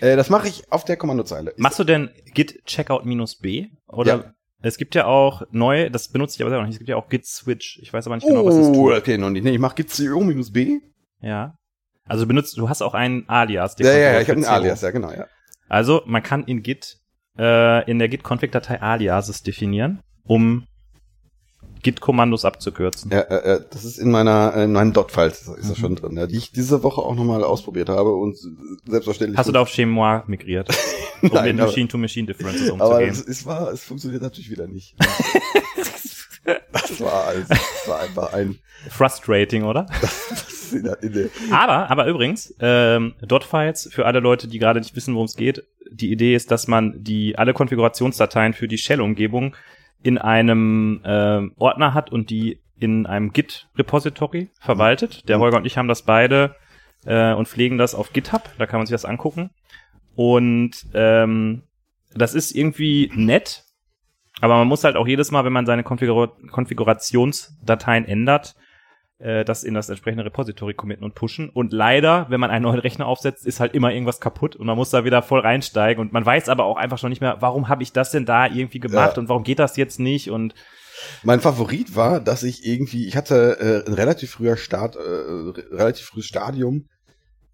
Äh, das mache ich auf der Kommandozeile. Machst du denn git checkout minus b? Oder Ja. es gibt ja auch neu, das benutze ich aber selber noch nicht, es gibt ja auch git switch. Ich weiß aber nicht genau, was das oh, tut. okay, noch nicht. Nee, ich mache git CO minus B. Ja. Also du benutzt, du hast auch einen Alias. Ja, ja, ja, ich habe einen. Alias, ja, genau, ja. Also man kann in Git äh, in der Git-Config-Datei Aliases definieren, um Git-Kommandos abzukürzen. Ja, äh, äh, das ist in meiner äh, in meinen Dot-Files ist Mhm. das schon drin, ja, die ich diese Woche auch nochmal ausprobiert habe und selbstverständlich. Hast du da auf Chemois migriert, um Nein, mit aber- Machine-to-Machine-Differences aber umzugehen? es, es war, es funktioniert natürlich wieder nicht. das war alles, das war einfach ein Frustrating, oder? In der, in der, aber, aber übrigens, ähm, Dot-Files, für alle Leute, die gerade nicht wissen, worum es geht, die Idee ist, dass man die alle Konfigurationsdateien für die Shell-Umgebung in einem ähm, Ordner hat und die in einem Git-Repository verwaltet. Der Mhm. Holger und ich haben das beide äh, und pflegen das auf GitHub. Da kann man sich das angucken. Und ähm, das ist irgendwie nett, aber man muss halt auch jedes Mal, wenn man seine Konfigur Konfigurationsdateien ändert, äh, das in das entsprechende Repository committen und pushen. Und leider, wenn man einen neuen Rechner aufsetzt, ist halt immer irgendwas kaputt und man muss da wieder voll reinsteigen. Und man weiß aber auch einfach schon nicht mehr, warum habe ich das denn da irgendwie gemacht Ja. und warum geht das jetzt nicht? Und mein Favorit war, dass ich irgendwie, ich hatte äh, ein relativ früher Start, äh, re- relativ frühes Stadium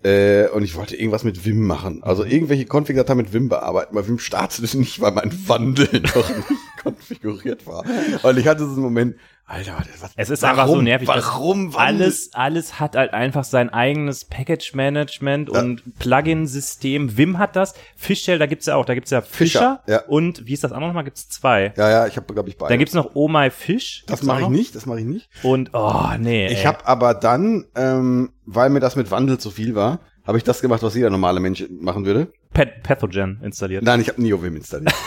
äh, und ich wollte irgendwas mit Vim machen. Also irgendwelche Config-Dateien mit Vim bearbeiten. Weil Vim startete nicht, weil mein Wandel noch nicht konfiguriert war. Und ich hatte so einen Moment, Alter, was, Es ist einfach so nervig, Warum alles, alles hat halt einfach sein eigenes Package-Management Ja. und Plugin-System. Vim hat das. Fishshell, da gibt's ja auch. Da gibt's ja Fischer. Fischer, ja. Und wie ist das andere nochmal? Gibt's zwei. Ja, ja, ich habe, glaube ich, beide. Dann gibt's noch Oh My Fish. das mache ich nicht, das mache ich nicht. Und, oh, nee. Ich habe aber dann, ähm, weil mir das mit Wandel zu viel war, habe ich das gemacht, was jeder normale Mensch machen würde. Path- Pathogen installiert. Nein, ich habe NeoVim installiert.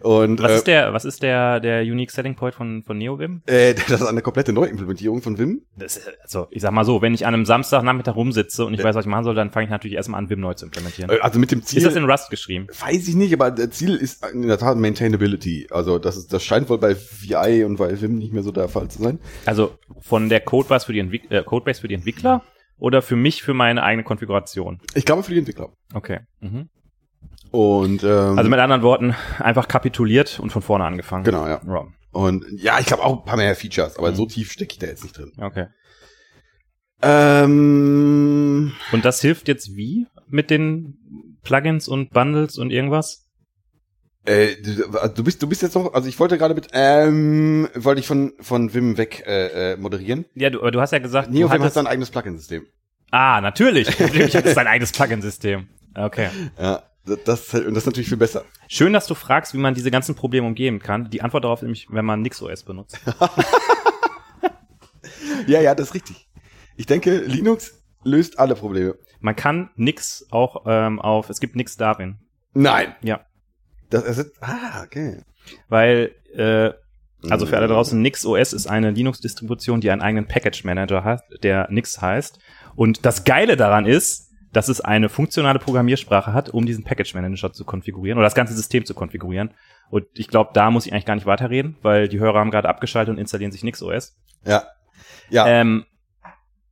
Und Was äh, ist der, was ist der, der Unique Selling Point von, von NeoVim? äh, das ist eine komplette Neuimplementierung von Vim. Das ist, also, ich sag mal so, wenn ich an einem Samstagnachmittag rumsitze und ich weiß, was ich machen soll, dann fange ich natürlich erstmal an, Vim neu zu implementieren. Äh, Also mit dem Ziel, ist das in Rust geschrieben? weiß ich nicht, aber der Ziel ist in der Tat Maintainability. Also das ist, das scheint wohl bei VI und bei Vim nicht mehr so der Fall zu sein. Also von der Codebase für die, Entwick äh, Codebase für die Entwickler oder für mich für meine eigene Konfiguration? Ich glaube für die Entwickler. Okay. Mhm. Und ähm, Also mit anderen Worten, einfach kapituliert und von vorne angefangen. genau, ja. Ja. Und ja, ich glaube auch ein paar mehr Features, aber Mhm. so tief stecke ich da jetzt nicht drin. Okay. Ähm, Und das hilft jetzt wie mit den Plugins und Bundles und irgendwas? Äh, du, du bist, du bist jetzt noch, also ich wollte gerade mit, ähm, wollte ich von, von Vim weg äh, äh, moderieren. Ja, du, du hast ja gesagt, du NeoVim hat sein eigenes Plugin-System. ah, natürlich. Natürlich hat es sein eigenes Plugin-System. Okay. Ja, das, das, und das ist natürlich viel besser. Schön, dass du fragst, wie man diese ganzen Probleme umgehen kann. Die Antwort darauf nämlich, wenn man NixOS benutzt. Ja, ja, das ist richtig. Ich denke, Linux löst alle Probleme. Man kann Nix auch ähm, auf, es gibt Nix Darwin. Nein. Ja. Das ersetzt, ah, okay. Weil, äh, also für alle draußen, NixOS ist eine Linux-Distribution, die einen eigenen Package-Manager hat, der Nix heißt. Und das Geile daran ist, dass es eine funktionale Programmiersprache hat, um diesen Package-Manager zu konfigurieren oder das ganze System zu konfigurieren. Und ich glaube, da muss ich eigentlich gar nicht weiterreden, weil die Hörer haben gerade abgeschaltet und installieren sich NixOS. Ja. Ja. Ähm,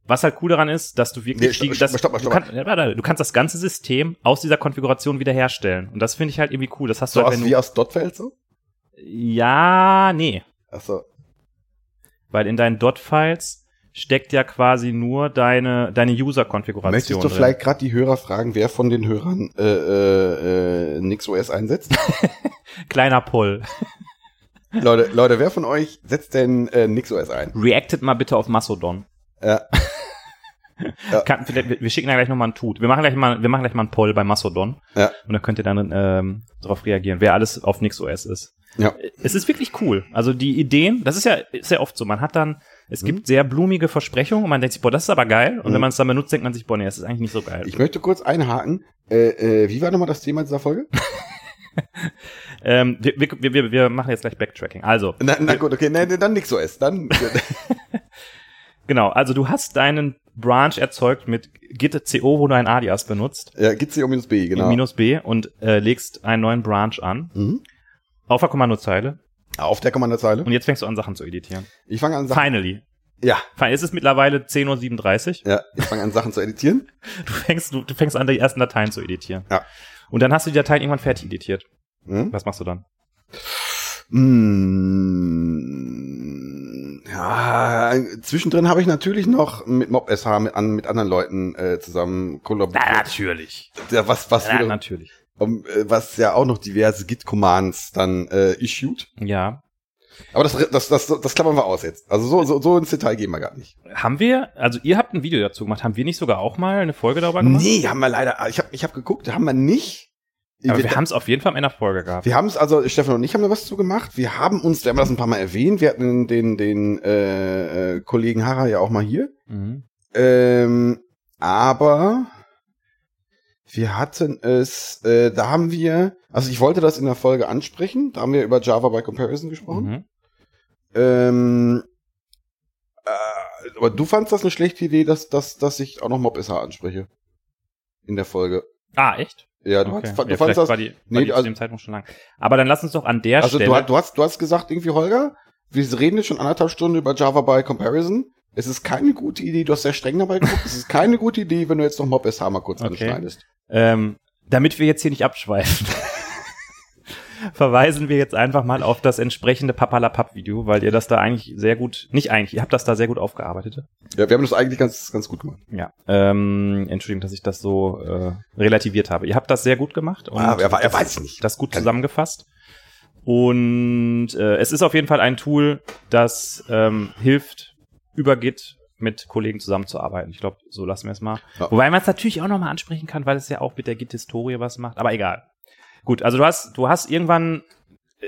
was halt cool daran ist, dass du wirklich, Nee, stopp, die- stopp, das, stopp, du, stopp. kannst, ja, du kannst das ganze System aus dieser Konfiguration wiederherstellen. Und das finde ich halt irgendwie cool. Das hast so du halt, aus, wenn wie du, aus Dotfeld so? ja, nee. Ach so. Weil in deinen Dot-Files steckt ja quasi nur deine, deine User-Konfiguration Möchtest du drin. vielleicht gerade die Hörer fragen, wer von den Hörern äh, äh, äh, NixOS einsetzt? Kleiner Pull. Leute, Leute, wer von euch setzt denn äh, NixOS ein? Reactet mal bitte auf Mastodon. Ja. Kann, vielleicht- wir wir schicken da gleich nochmal einen Tut. Wir machen gleich mal, wir machen gleich mal einen Poll bei Mastodon. Ja. Und da könnt ihr dann ähm, darauf reagieren, wer alles auf NixOS ist. Ja. Es ist wirklich cool. Also die Ideen, das ist ja, ist ja oft so. Man hat dann, es gibt sehr blumige Versprechungen und man denkt sich, boah, das ist aber geil. Und Mhm. wenn man es dann benutzt, denkt man sich, boah, nee, das ist eigentlich nicht so geil. Ich möchte kurz einhaken. Äh, äh, wie war nochmal das Thema dieser Folge? ähm, wir, wir, wir, wir machen jetzt gleich Backtracking. Also, Na, na gut, okay, nein, dann NixOS. Dann genau, also du hast deinen Branch erzeugt mit git.co, wo du ein Alias benutzt, ja, hier um minus B, genau. minus b und äh, legst einen neuen Branch an mhm. Auf der Kommandozeile Auf der Kommandozeile. und jetzt fängst du an, Sachen zu editieren. Ich fange an, Sachen, Finally. ja, Es ist mittlerweile 10.37 Uhr. ja, ich fange an, Sachen zu editieren. Du fängst, du, du fängst an, die ersten Dateien zu editieren. Ja. Und dann hast du die Dateien irgendwann fertig editiert. Hm? Was machst du dann? Mm, ja, zwischendrin habe ich natürlich noch mit MobSH mit, an, mit anderen Leuten äh, zusammen kollaboriert. natürlich. Ja, was, was, Ja, wieder, natürlich. Um, äh, was ja auch noch diverse Git-Commands dann äh, issued. Ja. Aber das, das, das, das klappern wir aus jetzt. Also so, so, so ins Detail gehen wir gar nicht. Haben wir, also ihr habt ein Video dazu gemacht, haben wir nicht sogar auch mal eine Folge darüber gemacht? Nee, haben wir leider, ich habe ich hab geguckt, haben wir nicht. Aber wir, wir haben es auf jeden Fall in einer Folge gehabt. wir haben es, also Stefan und ich haben da was zu gemacht. Wir haben uns, wir haben das ein paar Mal erwähnt, wir hatten den, den äh, äh, Kollegen Harrer ja auch mal hier. Mhm. Ähm, aber wir hatten es, äh, da haben wir, also ich wollte das in der Folge ansprechen, da haben wir über Java by Comparison gesprochen. Mhm. Ähm, äh, aber du fandst das eine schlechte Idee, dass, dass, dass ich auch noch MobSH anspreche. In der Folge. Ah, echt? Ja, du, Okay. hast, du ja, fandst das. war die, war nee, die zu also- dem Zeitpunkt schon lang. Aber dann lass uns doch an der Also du, Stelle. hast- du hast, du hast gesagt irgendwie, Holger, wir reden jetzt schon anderthalb Stunden über Java by Comparison. Es ist keine gute Idee, du hast sehr streng dabei geguckt, es ist keine gute Idee, wenn du jetzt noch MobSH mal kurz Okay. anschneidest. Ähm, damit wir jetzt hier nicht abschweifen, verweisen wir jetzt einfach mal auf das entsprechende Papalapap-Video, weil ihr das da eigentlich sehr gut, nicht eigentlich, ihr habt das da sehr gut aufgearbeitet. Ja, wir haben das eigentlich ganz, ganz gut gemacht. Ja. Ähm, Entschuldigung, dass ich das so äh, relativiert habe. Ihr habt das sehr gut gemacht und Ah, er, er das, weiß nicht. das gut zusammengefasst. Und äh, es ist auf jeden Fall ein Tool, das ähm, hilft, über Git mit Kollegen zusammenzuarbeiten. Ich glaube, so lassen wir es mal. Ja. Wobei man es natürlich auch nochmal ansprechen kann, weil es ja auch mit der Git-Historie was macht. Aber egal. Gut, also du hast, du hast irgendwann,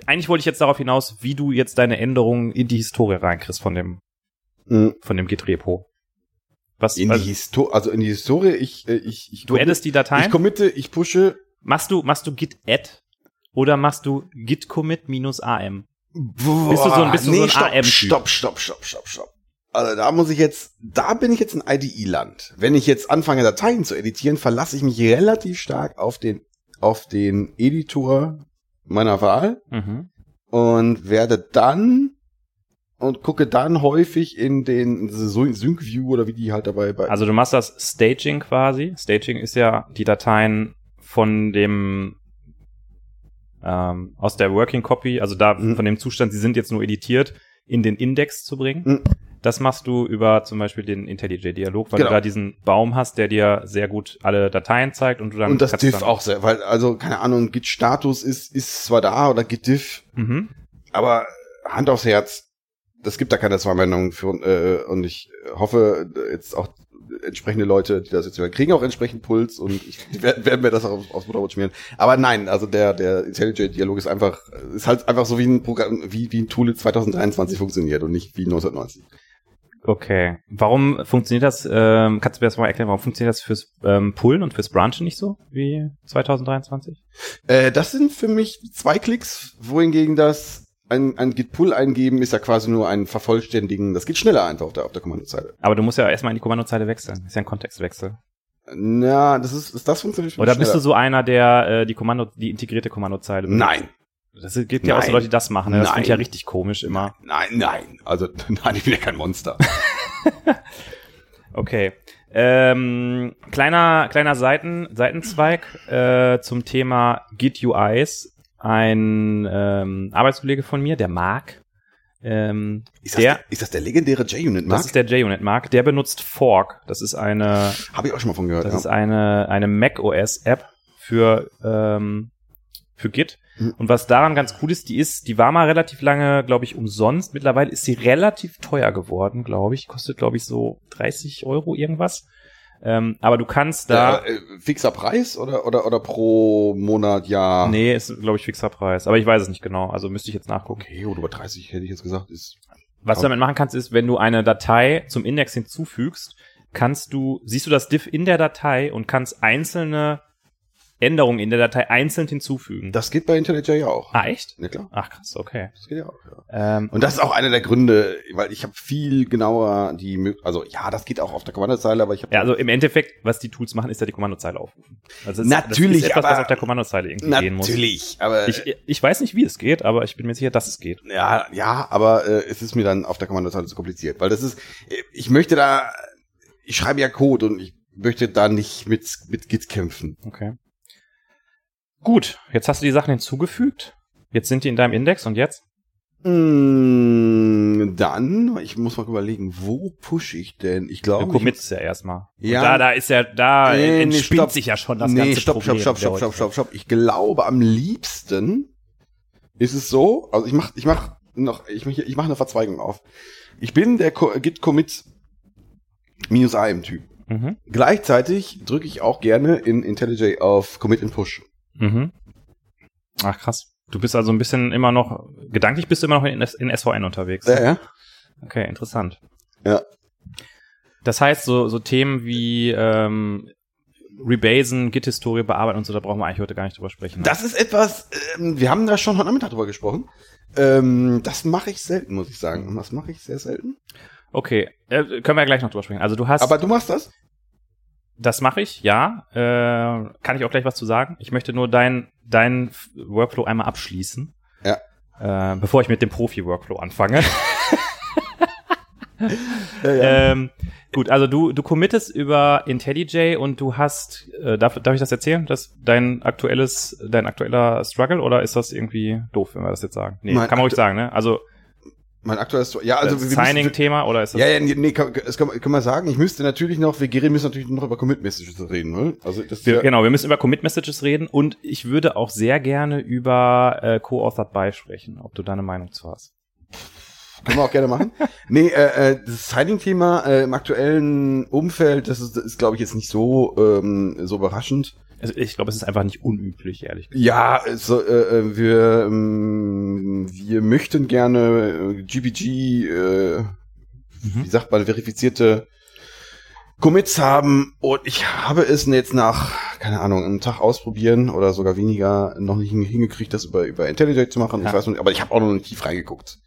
eigentlich wollte ich jetzt darauf hinaus, wie du jetzt deine Änderungen in die Historie reinkriegst von dem, Mhm. von dem Git-Repo. Was, In die also, Historie, also in die Historie, ich, äh, ich, ich, du addest die Dateien? ich committe, ich pushe. Machst du, machst du git add oder machst du git commit minus am? Boah, Bist du so ein- bist du so ein stopp, AM-Typ? Stopp, stopp, stopp, stopp, stopp. Also da muss ich jetzt, da bin ich jetzt ein IDE-Land. Wenn ich jetzt anfange, Dateien zu editieren, verlasse ich mich relativ stark auf den, auf den Editor meiner Wahl Mhm. und werde dann und gucke dann häufig in den in diese Syn- Sync View oder wie die halt dabei bei Also du machst das Staging quasi. Staging ist ja die Dateien von dem ähm, aus der Working Copy, also da Mhm. von dem Zustand, sie sind jetzt nur editiert, in den Index zu bringen. Mhm. Das machst du über zum Beispiel den IntelliJ-Dialog, weil Genau. du da diesen Baum hast, der dir sehr gut alle Dateien zeigt und du dann und das Diff auch sehr, weil also keine Ahnung, Git Status ist ist zwar da oder Git Diff, Mhm. aber Hand aufs Herz, das gibt da keine zwei Meinungen für äh, und ich hoffe jetzt auch entsprechende Leute, die das jetzt hören, kriegen auch entsprechend Puls und ich die werden, werden mir das auch aufs, aufs Mutterbrot schmieren. Aber nein, also der der IntelliJ Dialog ist einfach ist halt einfach so wie ein Programm wie wie ein Tool 2023 funktioniert und nicht wie 1990. Okay. Warum funktioniert das, ähm, kannst du mir das mal erklären, warum funktioniert das fürs ähm, Pullen und fürs Branchen nicht so wie 2023? Äh, das sind für mich zwei Klicks, wohingegen das ein, ein Git Pull eingeben ist ja quasi nur ein Vervollständigen. Das geht schneller einfach auf der auf der Kommandozeile. Aber du musst ja erstmal in die Kommandozeile wechseln. Das ist ja ein Kontextwechsel. Na, das ist, ist das funktioniert mich Oder bist du schneller. so einer, der äh, die Kommando, die integrierte Kommandozeile benutzt? Nein, Das gibt ja auch so Nein. Leute, die das machen. Ne? Das Nein. klingt ja richtig komisch immer. nein, nein. Also nein, ich bin ja kein Monster. Okay. Ähm, kleiner, kleiner Seiten, Seitenzweig äh, zum Thema Git UIs. Ein ähm, Arbeitskollege von mir, der Marc, Ähm, Ist das, der, der, ist das der legendäre JUnit Mark? das ist der JUnit Mark. Der benutzt Fork. Das ist eine, Habe ich auch schon mal von gehört. das ja. ist eine, eine Mac OS App für, ähm, für Git. Mhm. Und was daran ganz cool ist, die ist, die war mal relativ lange, glaube ich, umsonst. Mittlerweile ist sie relativ teuer geworden, glaube ich. Kostet, glaube ich, so 30 Euro irgendwas. Ähm, aber du kannst da, äh, äh, fixer Preis oder, oder, oder pro Monat, ja. nee, ist, glaube ich, fixer Preis. Aber ich weiß es nicht genau. Also müsste ich jetzt nachgucken. Okay, oder über 30 hätte ich jetzt gesagt, ist. Was du damit machen kannst, ist, wenn du eine Datei zum Index hinzufügst, kannst du, siehst du das Diff in der Datei und kannst einzelne Änderungen in der Datei einzeln hinzufügen. Das geht bei IntelliJ ja auch. ah, echt? Ja, klar. Ach, krass, okay. Das geht ja auch, ja. Ähm, Und das ist auch einer der Gründe, weil ich habe viel genauer die, also ja, das geht auch auf der Kommandozeile, aber ich habe ja, also im Endeffekt, was die Tools machen, ist ja die Kommandozeile aufrufen. Also das, Natürlich, das ist etwas, aber- was auf der Kommandozeile irgendwie gehen muss. natürlich, aber Ich, ich weiß nicht, wie es geht, aber ich bin mir sicher, dass es geht. ja, ja, aber äh, es ist mir dann auf der Kommandozeile zu kompliziert, weil das ist, äh, ich möchte da, ich schreibe ja Code und ich möchte da nicht mit mit Git kämpfen. Okay. Gut, jetzt hast du die Sachen hinzugefügt. Jetzt sind die in deinem Index und jetzt? Mm, dann, ich muss mal überlegen, wo push ich denn? Ich Du glaube, ich- committst ja erstmal. Ja. Und da, da ist ja, da Nee, entspinnt stopp. sich ja schon das nee, ganze stopp, Problem. stopp, stopp, stopp, stopp, stopp, stopp. Ich glaube, am liebsten ist es so, also ich mach, ich mach noch, ich mach, ich mach eine Verzweigung auf. Ich bin der Git Commit minus A im Typ. Mhm. Gleichzeitig drücke ich auch gerne in IntelliJ auf Commit and Push. Mhm. Ach krass. Du bist also ein bisschen immer noch, gedanklich bist du immer noch in, in SVN unterwegs. Ja, ja. Okay, interessant. Ja. Das heißt, so, so Themen wie ähm, Rebasen, Git-Historie bearbeiten und so, da brauchen wir eigentlich heute gar nicht drüber sprechen. ne? Das ist etwas, ähm, wir haben da schon heute Nachmittag drüber gesprochen. Ähm, das mache ich selten, muss ich sagen. Das mache ich sehr selten. okay, äh, können wir ja gleich noch drüber sprechen. Also du hast, Aber du machst das? Das mache ich, ja. Äh, kann ich auch gleich was zu sagen. Ich möchte nur dein, dein Workflow einmal abschließen. Ja. Äh, bevor ich mit dem Profi-Workflow anfange. Ja, Ähm, gut, also du, du committest über IntelliJ und du hast, äh, darf, darf ich das erzählen, dass dein aktuelles, dein aktueller Struggle oder ist das irgendwie doof, wenn wir das jetzt sagen? Nee, Mein kann man ruhig sagen, ne? Also, Mein aktuelles, ja, also das Signing-Thema oder ist das? Ja, ja, nee, nee, kann, das kann, man- kann man sagen. Ich müsste natürlich noch, wir Geri müssen natürlich noch über Commit Messages reden, ne? Also das Wir, Genau, wir müssen über Commit-Messages reden und ich würde auch sehr gerne über äh, Co-Authored By sprechen, ob du da eine Meinung zu hast. können wir auch gerne machen. nee, äh, äh, das Signing-Thema äh, im aktuellen Umfeld, das ist, ist glaube ich, jetzt nicht so, ähm, so überraschend. Also ich glaube, es ist einfach nicht unüblich, ehrlich gesagt. Ja, so, äh, äh, wir, ähm, wir möchten gerne äh, GPG, äh, wie sagt man, verifizierte Commits haben und ich habe es jetzt nach, keine Ahnung, einem Tag ausprobieren oder sogar weniger noch nicht hinge- hingekriegt, das über, über IntelliJ zu machen. Ja. Ich weiß nicht, aber ich habe auch noch nicht tief reingeguckt.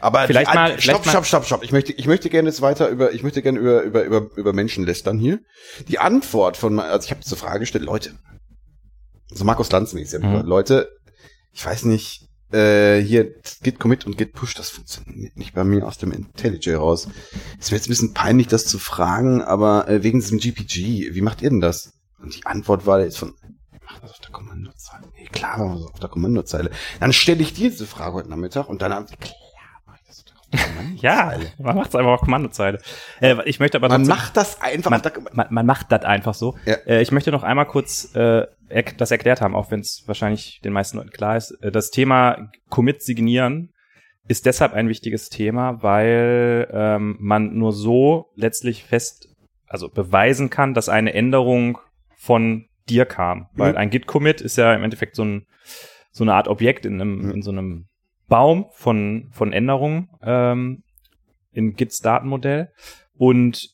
Aber Vielleicht die, mal- stopp, stopp, stopp, stopp. Ich möchte, ich möchte gerne jetzt weiter über, ich möchte gerne über, über, über, über Menschen lästern hier. Die Antwort von, also ich habe diese Frage gestellt, Leute, so Markus Lanz mäßig, Mhm. Leute, ich weiß nicht, äh, hier Git Commit und Git Push, das funktioniert nicht bei mir aus dem IntelliJ raus. Es wäre jetzt ein bisschen peinlich, das zu fragen, aber äh, wegen diesem GPG, wie macht ihr denn das? Und die Antwort war jetzt von, machen das auf der Kommandozeile. Nee, klar, machen wir das auf der Kommandozeile. Dann stelle ich dir diese Frage heute Nachmittag und dann klar, Ja, man macht es einfach auf Kommandozeile. Äh, ich möchte aber Man macht das einfach man, man, man macht das einfach so. Ja. Äh, ich möchte noch einmal kurz äh, er, das erklärt haben, auch wenn es wahrscheinlich den meisten Leuten klar ist. Äh, das Thema Commit signieren ist deshalb ein wichtiges Thema, weil ähm, man nur so letztlich fest, also beweisen kann, dass eine Änderung von dir kam. Weil Mhm. ein Git-Commit ist ja im Endeffekt so, ein, so eine Art Objekt in, einem, Mhm. in so einem Baum von, von Änderungen ähm, in Gits Datenmodell. Und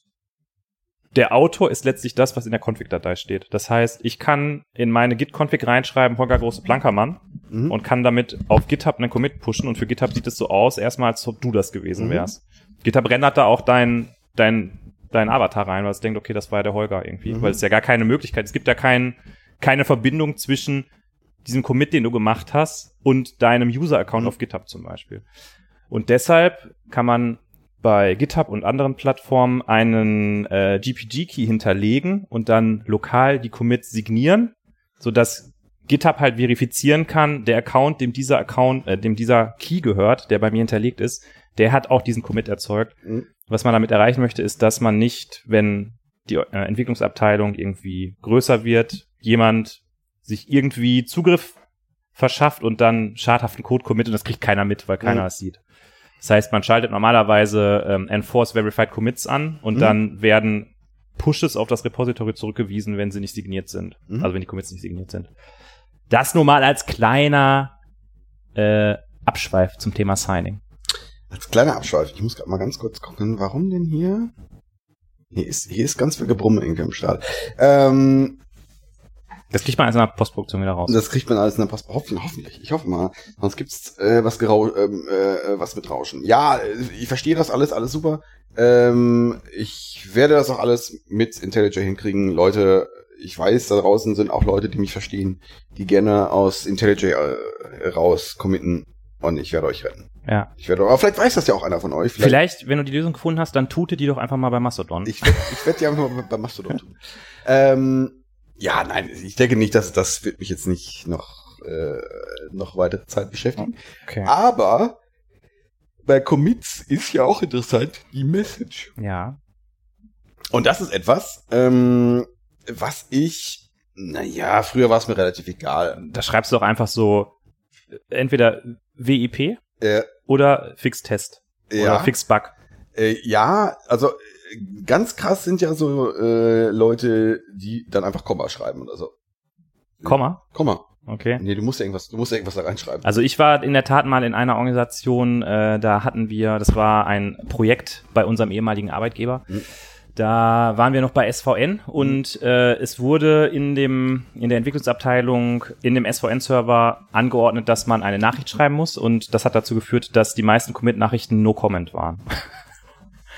der Autor ist letztlich das, was in der Config-Datei steht. Das heißt, ich kann in meine Git-Config reinschreiben, Holger Große Plankermann Mhm. und kann damit auf GitHub einen Commit pushen und für GitHub sieht es so aus, erstmal als ob du das gewesen Mhm. wärst. GitHub rendert da auch dein, dein, dein Avatar rein, weil es denkt, okay, das war ja der Holger irgendwie, Mhm. weil es ja gar keine Möglichkeit, es gibt ja kein, keine Verbindung zwischen diesem Commit, den du gemacht hast und deinem User-Account Mhm. auf GitHub zum Beispiel. Und deshalb kann man bei GitHub und anderen Plattformen einen äh, GPG-Key hinterlegen und dann lokal die Commits signieren, sodass GitHub halt verifizieren kann, der Account, dem dieser Account, äh, dem dieser Key gehört, der bei mir hinterlegt ist, der hat auch diesen Commit erzeugt. Mhm. Was man damit erreichen möchte, ist, dass man nicht, wenn die äh, Entwicklungsabteilung irgendwie größer wird, jemand sich irgendwie Zugriff verschafft und dann schadhaften Code commit und das kriegt keiner mit, weil keiner Mhm. es sieht. Das heißt, man schaltet normalerweise ähm, Enforce Verified Commits an und Mhm. dann werden Pushes auf das Repository zurückgewiesen, wenn sie nicht signiert sind. Mhm. Also wenn die Commits nicht signiert sind. Das nur mal als kleiner äh, Abschweif zum Thema Signing. Als kleiner Abschweif, ich muss gerade mal ganz kurz gucken, warum denn hier? Hier ist, hier ist ganz viel Gebrumme irgendwie im Start. Ähm, Das kriegt man also in der Postproduktion wieder raus. das kriegt man alles in der Post. Hoffen, hoffentlich. Ich hoffe mal. Sonst gibt's äh, was, gerau ähm, äh, was mit Rauschen. Ja, äh, ich verstehe das alles, alles super. Ähm, ich werde das auch alles mit IntelliJ hinkriegen. Leute, ich weiß, da draußen sind auch Leute, die mich verstehen, die gerne aus IntelliJ äh, raus committen und ich werde euch retten. Ja. Ich werde, aber vielleicht weiß das ja auch einer von euch. Vielleicht, wenn du die Lösung gefunden hast, dann tute die doch einfach mal bei Mastodon. Ich werde ich werd die einfach mal bei Mastodon tun. ähm, ja, nein, ich denke nicht, dass das wird mich jetzt nicht noch, äh, noch weitere Zeit beschäftigen. okay. Aber bei Commits ist ja auch interessant die Message. Ja. Und das ist etwas, ähm, was ich, naja, früher war es mir relativ egal. Da schreibst du doch einfach so entweder WIP Äh, oder Fix Test oder ja, Fix Bug. äh, ja, also ganz krass sind ja so äh, Leute, die dann einfach Komma schreiben oder so. Komma. Komma. Okay. Nee, du musst ja irgendwas, du musst ja irgendwas da reinschreiben. Also ich war in der Tat mal in einer Organisation, äh, da hatten wir, das war ein Projekt bei unserem ehemaligen Arbeitgeber. Mhm. Da waren wir noch bei SVN und äh, es wurde in dem in der Entwicklungsabteilung in dem SVN-Server angeordnet, dass man eine Nachricht schreiben muss und das hat dazu geführt, dass die meisten Commit-Nachrichten No Comment waren.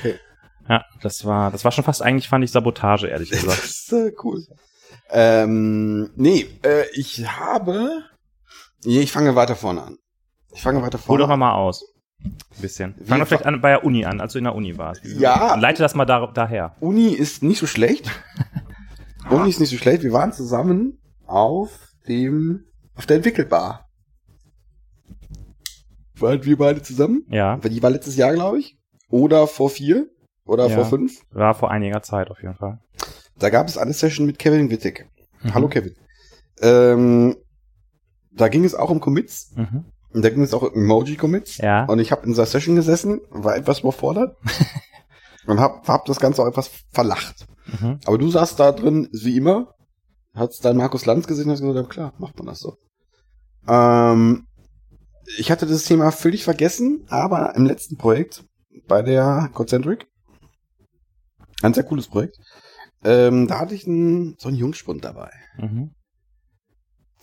Okay. Ja, das war das war schon fast eigentlich fand ich Sabotage ehrlich Das gesagt. ist äh, cool. Ähm, nee, äh, ich habe. Nee, ich fange weiter vorne an. Ich fange weiter Hol vorne doch noch an. mal aus. Ein bisschen. Wir Fang doch fa- vielleicht an, bei der Uni an, als du in der Uni warst. Ja. Leite das mal da, daher. Uni ist nicht so schlecht. Uni ist nicht so schlecht. Wir waren zusammen auf dem, auf der Entwickelbar. Waren wir beide zusammen? Ja, Die war letztes Jahr, glaube ich. Oder vor vier. Oder Ja. vor fünf. war vor einiger Zeit auf jeden Fall. Da gab es eine Session mit Kevin Wittig. Mhm. Hallo Kevin. Ähm, da ging es auch um Commits. Mhm. Und da ging es auch um Emoji-Commits. Ja. Und ich habe in dieser Session gesessen, war etwas überfordert. und hab, hab das Ganze auch etwas verlacht. Mhm. Aber du saßt da drin, wie immer, hast dann Markus Lanz gesehen und hast gesagt, ja klar, macht man das so. Ähm, ich hatte das Thema völlig vergessen, aber im letzten Projekt bei der Concentric, ein sehr cooles Projekt, ähm, da hatte ich einen, so einen Jungspund dabei, Mhm.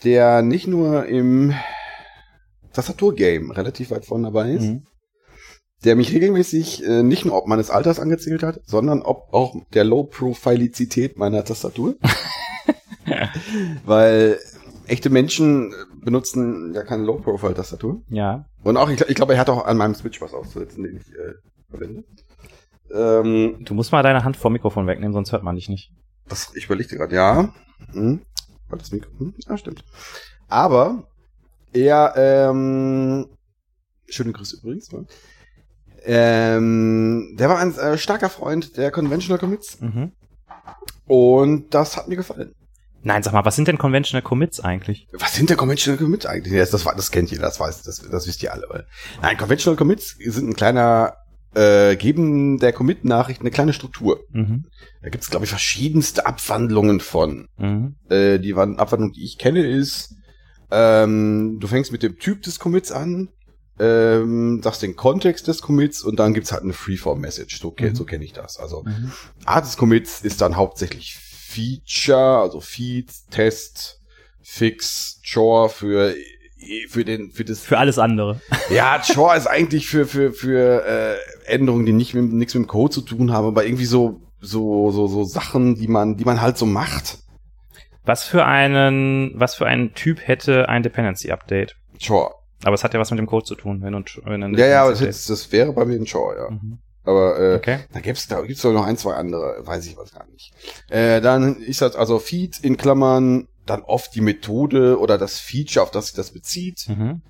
der nicht nur im Tastaturgame relativ weit vorne dabei ist, Mhm. der mich regelmäßig äh, nicht nur ob meines Alters angezählt hat, sondern ob auch der Low-Profilizität meiner Tastatur. Weil echte Menschen benutzen ja keine Low-Profile-Tastatur. Ja. Und auch, ich, ich glaube, er hat auch an meinem Switch was auszusetzen, den ich äh, verwende. Ähm, Du musst mal deine Hand vom Mikrofon wegnehmen, sonst hört man dich nicht. das, ich überlegte gerade, ja. Hm. War das Mikro? Hm? Ja, stimmt. Aber er, ähm, schöne Grüße übrigens. Ne? Ähm, der war ein äh, starker Freund der Conventional Commits Mhm. und das hat mir gefallen. Nein, sag mal, was sind denn Conventional Commits eigentlich? Was sind der Conventional Commits eigentlich? Das, das, das kennt jeder, das weiß, das, das wisst ihr alle. Weil. Nein, Conventional Commits sind ein kleiner, äh, geben der Commit-Nachricht eine kleine Struktur. Mhm. Da gibt es, glaube ich, verschiedenste Abwandlungen von. Mhm. Äh, die Wan- Abwandlung, die ich kenne, ist, ähm, du fängst mit dem Typ des Commits an, ähm, sagst den Kontext des Commits und dann gibt's halt eine Freeform-Message. So, Mhm. so kenne ich das. Also Mhm. Art des Commits ist dann hauptsächlich Feature, also Feed, Test, Fix, Chore für für den für das Für alles andere. ja Chore ist eigentlich für für für äh, Änderungen, die nicht mit nichts mit dem Code zu tun haben, aber irgendwie so so so so Sachen, die man die man halt so macht. Was für einen, was für einen Typ hätte ein Dependency Update? Chore. Aber es hat ja was mit dem Code zu tun, wenn du, wenn ein Ja, ja, aber das, das wäre bei mir ein Chore, ja. Mhm. Aber äh, Okay. da gibt's da gibt's doch noch ein, zwei andere, weiß ich was gar nicht. Äh, dann ist das also Feed in Klammern, dann oft die Methode oder das Feature, auf das sich das bezieht. Mhm.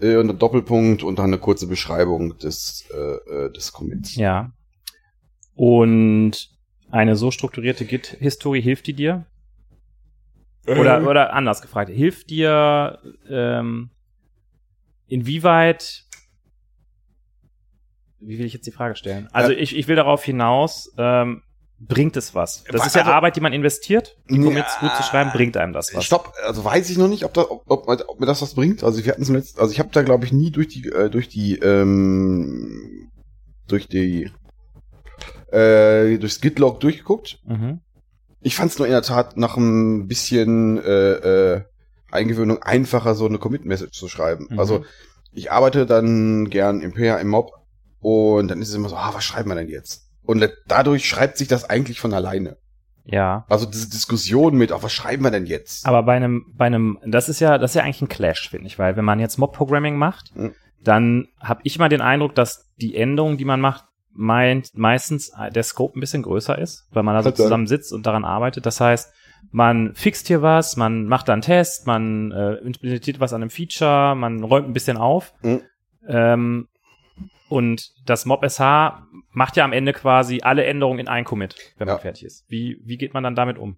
Äh, und ein Doppelpunkt und dann eine kurze Beschreibung des, äh, äh, des Commits. Ja. Und eine so strukturierte Git-Historie hilft die dir? Oder, Äh, oder anders gefragt, hilft dir ähm, inwieweit wie will ich jetzt die Frage stellen? Also Ja. ich, ich will darauf hinaus, ähm, bringt es was? Das Wa- ist ja also- Arbeit, die man investiert. Die Ja. Commits gut zu schreiben, bringt einem das was. Stopp, also weiß ich noch nicht, ob, da, ob, ob, ob mir das was bringt. Also wir hatten zum letzten, also ich habe da glaube ich nie durch die äh, durch die ähm, durch die äh, durchs Gitlog durchgeguckt. Mhm. Ich fand es nur in der Tat nach ein bisschen äh, äh, Eingewöhnung einfacher, so eine Commit-Message zu schreiben. Mhm. Also ich arbeite dann gern im PR, im Mob und dann ist es immer so, ah, was schreiben wir denn jetzt? Und dadurch schreibt sich das eigentlich von alleine. Ja. Also diese Diskussion mit, ah, was schreiben wir denn jetzt? Aber bei einem, bei einem, das ist ja, das ist ja eigentlich ein Clash, finde ich, weil wenn man jetzt Mob-Programming macht, Mhm. dann habe ich mal den Eindruck, dass die Änderungen, die man macht, meint meistens äh, der Scope ein bisschen größer ist, weil man da so sein. zusammen sitzt und daran arbeitet. Das heißt, man fixt hier was, man macht da einen Test, man äh, implementiert was an einem Feature, man räumt ein bisschen auf. Mhm. Ähm, und das Mob SH macht ja am Ende quasi alle Änderungen in ein Commit, wenn man Ja. fertig ist. Wie, wie geht man dann damit um?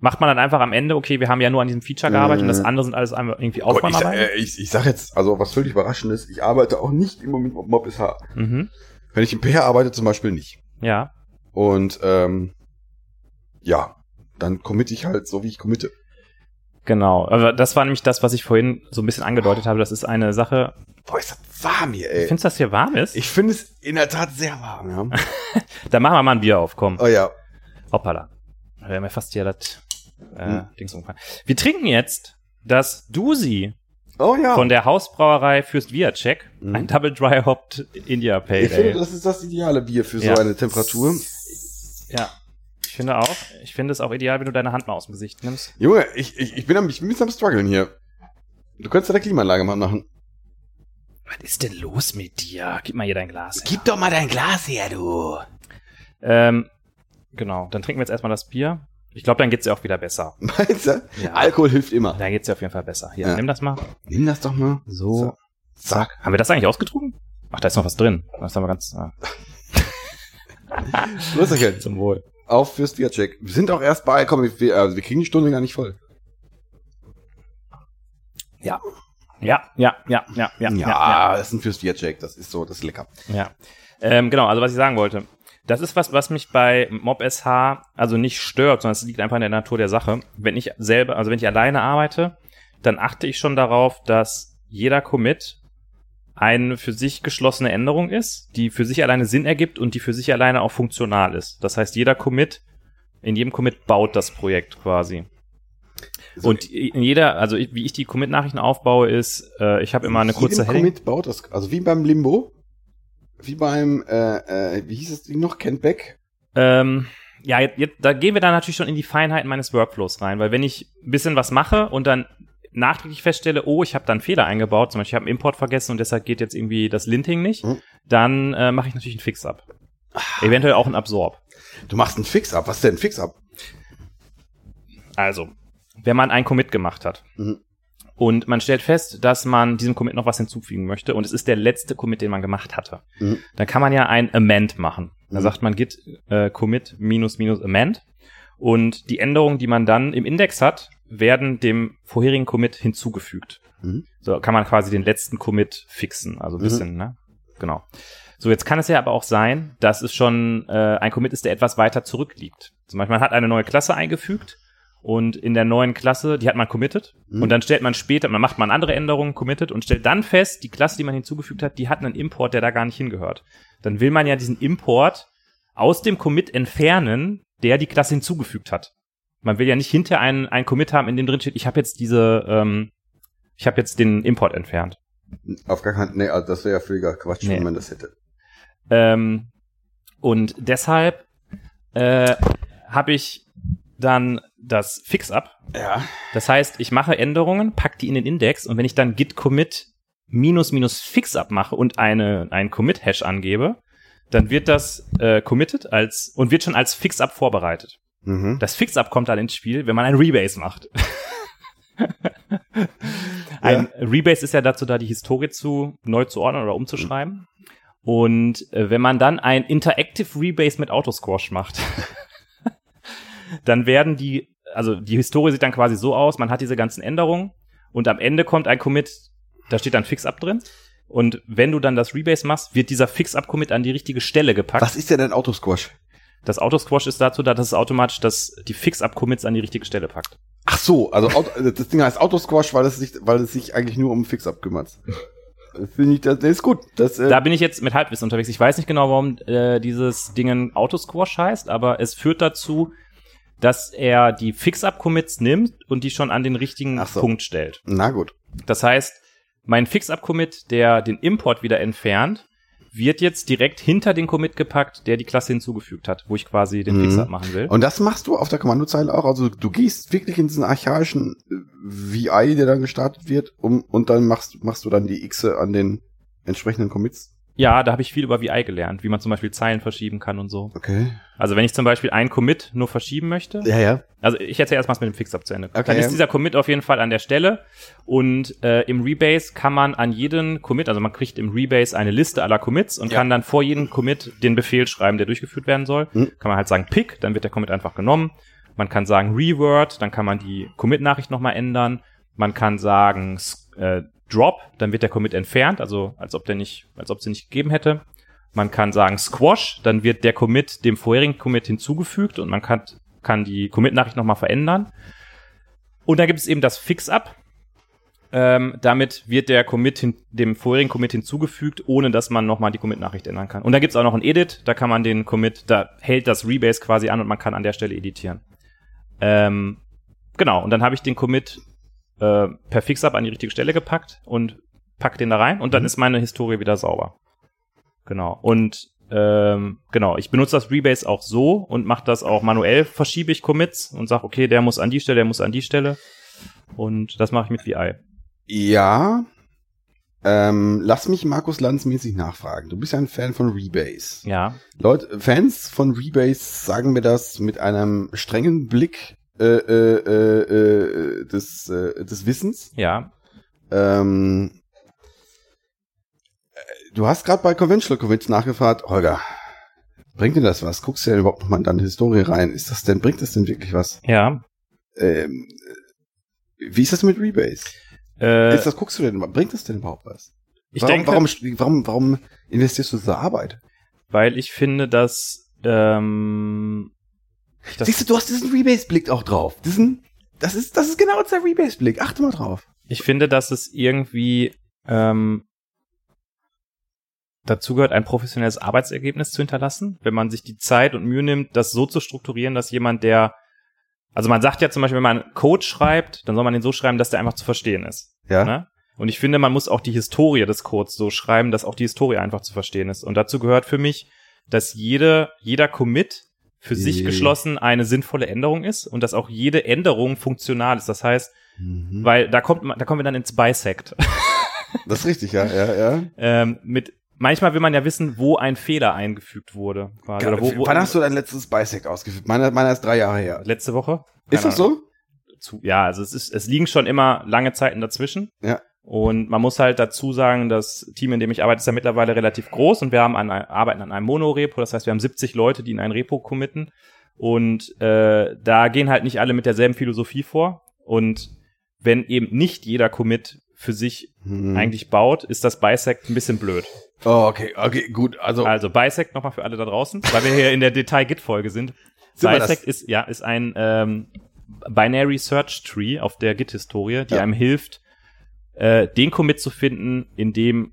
Macht man dann einfach am Ende, okay, wir haben ja nur an diesem Feature gearbeitet und das Mhm. andere sind alles einfach irgendwie Gott, ich, Aufwandarbeit? äh, ich, ich sag jetzt, also was völlig überraschendes, ich arbeite auch nicht immer mit Mob SH. Mhm. Wenn ich im PR arbeite, zum Beispiel nicht. Ja. Und ähm, ja, dann committe ich halt so, wie ich committe. Genau, aber das war nämlich das, was ich vorhin so ein bisschen angedeutet habe. Das ist eine Sache. Boah, ist das warm hier, ey. Findest du, dass hier warm ist? Ich finde es in der Tat sehr warm, ja. Dann machen wir mal ein Bier auf, komm. Oh ja. Hoppala. Wir haben ja fast hier das äh, Hm. Dings umgefahren. Wir trinken jetzt das Dusi Oh ja. von der Hausbrauerei Fürst Viacek. Mhm. Ein Double Dry Hopped India Pale ich finde, das ist das ideale Bier für Ja. so eine Temperatur. Ja. Ich finde auch. Ich finde es auch ideal, wenn du deine Hand mal aus dem Gesicht nimmst. Junge, ich, ich, ich bin am, ich bin ein bisschen am struggeln hier. Du könntest ja der Klimaanlage mal machen. Was ist denn los mit dir? Gib mal hier dein Glas. her. doch mal dein Glas her, du. Ähm, genau, dann trinken wir jetzt erstmal das Bier. Ich glaube, dann geht's dir auch wieder besser. Meinst du? Ja. Alkohol hilft immer. Dann geht's dir auf jeden Fall besser. Hier, Ja. nimm das mal. Nimm das doch mal. So. Zack. Haben wir das eigentlich ausgetrunken? Ach, da ist noch was drin. Das haben wir ganz ah, Grüßerchen. zum Wohl. Auf fürs Viacek. Wir sind auch erst bei, komm, wir, also wir kriegen die Stunde gar nicht voll. Ja. Ja, ja, ja, ja, ja, ja, ja. das ist ein fürs Viacek. Das ist so, das ist lecker. ja. Ähm, genau, also was ich sagen wollte. Das ist was, was mich bei Mob SH also nicht stört, sondern es liegt einfach in der Natur der Sache. Wenn ich selber, also wenn ich alleine arbeite, dann achte ich schon darauf, dass jeder Commit eine für sich geschlossene Änderung ist, die für sich alleine Sinn ergibt und die für sich alleine auch funktional ist. Das heißt, jeder Commit, in jedem Commit baut das Projekt quasi. So, Und in jeder, also wie ich die Commit-Nachrichten aufbaue, ist, äh, ich habe immer eine kurze Heading. Commit baut das, also wie beim Limbo, wie beim, äh, äh, wie hieß das Ding noch, Kent Beck? Ähm, ja, jetzt, jetzt, da gehen wir dann natürlich schon in die Feinheiten meines Workflows rein, weil wenn ich ein bisschen was mache und dann nachträglich feststelle, oh, ich habe da einen Fehler eingebaut, zum Beispiel ich habe einen Import vergessen und deshalb geht jetzt irgendwie das Linting nicht, Mhm. dann äh, mache ich natürlich einen Fix-Up. Eventuell auch einen Absorb. Du machst einen Fix-Up. Was ist denn ein Fix-Up? Also, wenn man einen Commit gemacht hat Mhm. und man stellt fest, dass man diesem Commit noch was hinzufügen möchte und es ist der letzte Commit, den man gemacht hatte, Mhm. dann kann man ja ein Amend machen. Da Mhm. sagt man git äh, commit minus minus amend und die Änderungen, die man dann im Index hat, werden dem vorherigen Commit hinzugefügt. Mhm. So kann man quasi den letzten Commit fixen, also ein Mhm. bisschen, ne? Genau. So, jetzt kann es ja aber auch sein, dass es schon äh, ein Commit ist, der etwas weiter zurückliegt. Zum Beispiel, man hat eine neue Klasse eingefügt und in der neuen Klasse, die hat man committed Mhm. und dann stellt man später, man macht man andere Änderungen, committed und stellt dann fest, die Klasse, die man hinzugefügt hat, die hat einen Import, der da gar nicht hingehört. Dann will man ja diesen Import aus dem Commit entfernen, der die Klasse hinzugefügt hat. Man will ja nicht hinter einen, einen Commit haben, in dem drin steht, ich habe jetzt diese, ähm, ich habe jetzt den Import entfernt. Auf gar keinen, nee, also das wäre ja völliger Quatsch, Nee. wenn man das hätte. Ähm, und deshalb äh, habe ich dann das Fix-Up. Ja. Das heißt, ich mache Änderungen, pack die in den Index und wenn ich dann git commit minus minus Fix-Up mache und eine, einen Commit-Hash angebe, dann wird das äh, committed als und wird schon als Fix-Up vorbereitet. Mhm. Das Fix-Up kommt dann ins Spiel, wenn man ein Rebase macht. Ein Rebase ist ja dazu da, die Historie zu neu zu ordnen oder umzuschreiben. Und äh, wenn man dann ein Interactive Rebase mit Autosquash macht, dann werden die, also die Historie sieht dann quasi so aus, man hat diese ganzen Änderungen und am Ende kommt ein Commit, da steht dann Fix-Up drin. Und wenn du dann das Rebase machst, wird dieser Fix-Up-Commit an die richtige Stelle gepackt. Was ist denn ein Autosquash? Das Autosquash ist dazu da, dass es automatisch das, die Fix-Up-Commits an die richtige Stelle packt. Ach so, also Auto, das Ding heißt Autosquash, weil es sich, weil es sich eigentlich nur um Fix-Up kümmert. Das Finde ich, das, das ist gut. Das, äh, Da bin ich jetzt mit Halbwissen unterwegs. Ich weiß nicht genau, warum äh, dieses Ding Autosquash heißt, aber es führt dazu, dass er die Fix-Up-Commits nimmt und die schon an den richtigen so. Punkt stellt. na gut. Das heißt, mein Fix-Up-Commit, der den Import wieder entfernt, wird jetzt direkt hinter den Commit gepackt, der die Klasse hinzugefügt hat, wo ich quasi den Mhm. Fix-Up machen will. Und das machst du auf der Kommandozeile auch. Also du gehst wirklich in diesen archaischen äh, VI, der dann gestartet wird, um, und dann machst, machst du dann die X an den entsprechenden Commits. Ja, da habe ich viel über VI gelernt, wie man zum Beispiel Zeilen verschieben kann und so. Okay. Also wenn ich zum Beispiel einen Commit nur verschieben möchte, Ja, ja. Also ich erzähle erstmal mit dem Fix-Up zu Ende. Okay. Dann ist dieser Commit auf jeden Fall an der Stelle und äh, im Rebase kann man an jeden Commit, also man kriegt im Rebase eine Liste aller Commits und Ja. kann dann vor jedem Commit den Befehl schreiben, der durchgeführt werden soll. Mhm. Kann man halt sagen Pick, dann wird der Commit einfach genommen. Man kann sagen Reword, dann kann man die Commit-Nachricht nochmal ändern. Man kann sagen äh, Drop, dann wird der Commit entfernt, also als ob der nicht, als ob sie nicht gegeben hätte. Man kann sagen Squash, dann wird der Commit dem vorherigen Commit hinzugefügt und man kann, kann die Commit-Nachricht nochmal verändern. Und dann gibt es eben das Fix-Up. Ähm, damit wird der Commit hin, dem vorherigen Commit hinzugefügt, ohne dass man nochmal die Commit-Nachricht ändern kann. Und dann gibt es auch noch ein Edit, da kann man den Commit, da hält das Rebase quasi an und man kann an der Stelle editieren. Ähm, genau, und dann habe ich den Commit äh, per Fix-Up an die richtige Stelle gepackt und pack den da rein und dann Mhm. ist meine Historie wieder sauber. Genau. Und ähm, genau, ich benutze das Rebase auch so und mache das auch manuell, verschiebe ich Commits und sage, okay, der muss an die Stelle, der muss an die Stelle. Und das mache ich mit VI. Ja. Ähm, lass mich Markus Lanz mäßig nachfragen. Du bist ja ein Fan von Rebase. Ja. Leute, Fans von Rebase sagen mir das mit einem strengen Blick äh, äh, äh, äh, des, äh, des Wissens. Ja. Ähm, äh, du hast gerade bei Conventional Commits nachgefragt, Holger, bringt dir das was? Guckst du ja überhaupt noch mal in deine Historie rein? Ist das denn, bringt das denn wirklich was? Ja. Ähm, äh, wie ist das mit Rebase? Äh, ist das, guckst du denn, bringt das denn überhaupt was? ich warum, denke, warum, warum, warum investierst du so Arbeit? weil ich finde, dass ähm, das, Siehst du, du hast diesen Rebase-Blick auch drauf. Diesen, das ist, das ist genau der Rebase-Blick. Achte mal drauf. ich finde, dass es irgendwie ähm, dazu gehört, ein professionelles Arbeitsergebnis zu hinterlassen, wenn man sich die Zeit und Mühe nimmt, das so zu strukturieren, dass jemand, der also man sagt ja zum Beispiel, wenn man Code schreibt, dann soll man den so schreiben, dass der einfach zu verstehen ist. Ja. Ne? Und ich finde, man muss auch die Historie des Codes so schreiben, dass auch die Historie einfach zu verstehen ist. Und dazu gehört für mich, dass jede, jeder Commit für sich geschlossen eine sinnvolle Änderung ist und dass auch jede Änderung funktional ist. Das heißt, Mhm. weil da kommt man, da kommen wir dann ins Bisect. Das ist richtig, ja, ja, ja. ähm, mit manchmal will man ja wissen, wo ein Fehler eingefügt wurde. Quasi. Oder wo, wo, Wann hast du dein letztes Bisect ausgeführt? Meiner, meiner ist drei Jahre her. letzte Woche? Ist Keine das so? zu, ja, also es ist, es liegen schon immer lange Zeiten dazwischen. Ja. Und man muss halt dazu sagen, das Team, in dem ich arbeite, ist ja mittlerweile relativ groß und wir haben an, arbeiten an einem Monorepo. Das heißt, wir haben 70 Leute, die in ein Repo committen. Und äh, da gehen halt nicht alle mit derselben Philosophie vor. Und wenn eben nicht jeder Commit für sich Hm. eigentlich baut, ist das Bisect ein bisschen blöd. Oh, okay, okay, gut. Also, Also Bisect nochmal für alle da draußen, weil wir hier in der Detail-Git-Folge sind. Sind? Bisect ist, ja, ist ein ähm, Binary Search Tree auf der Git-Historie, die Ja. einem hilft, äh, den Commit zu finden, in dem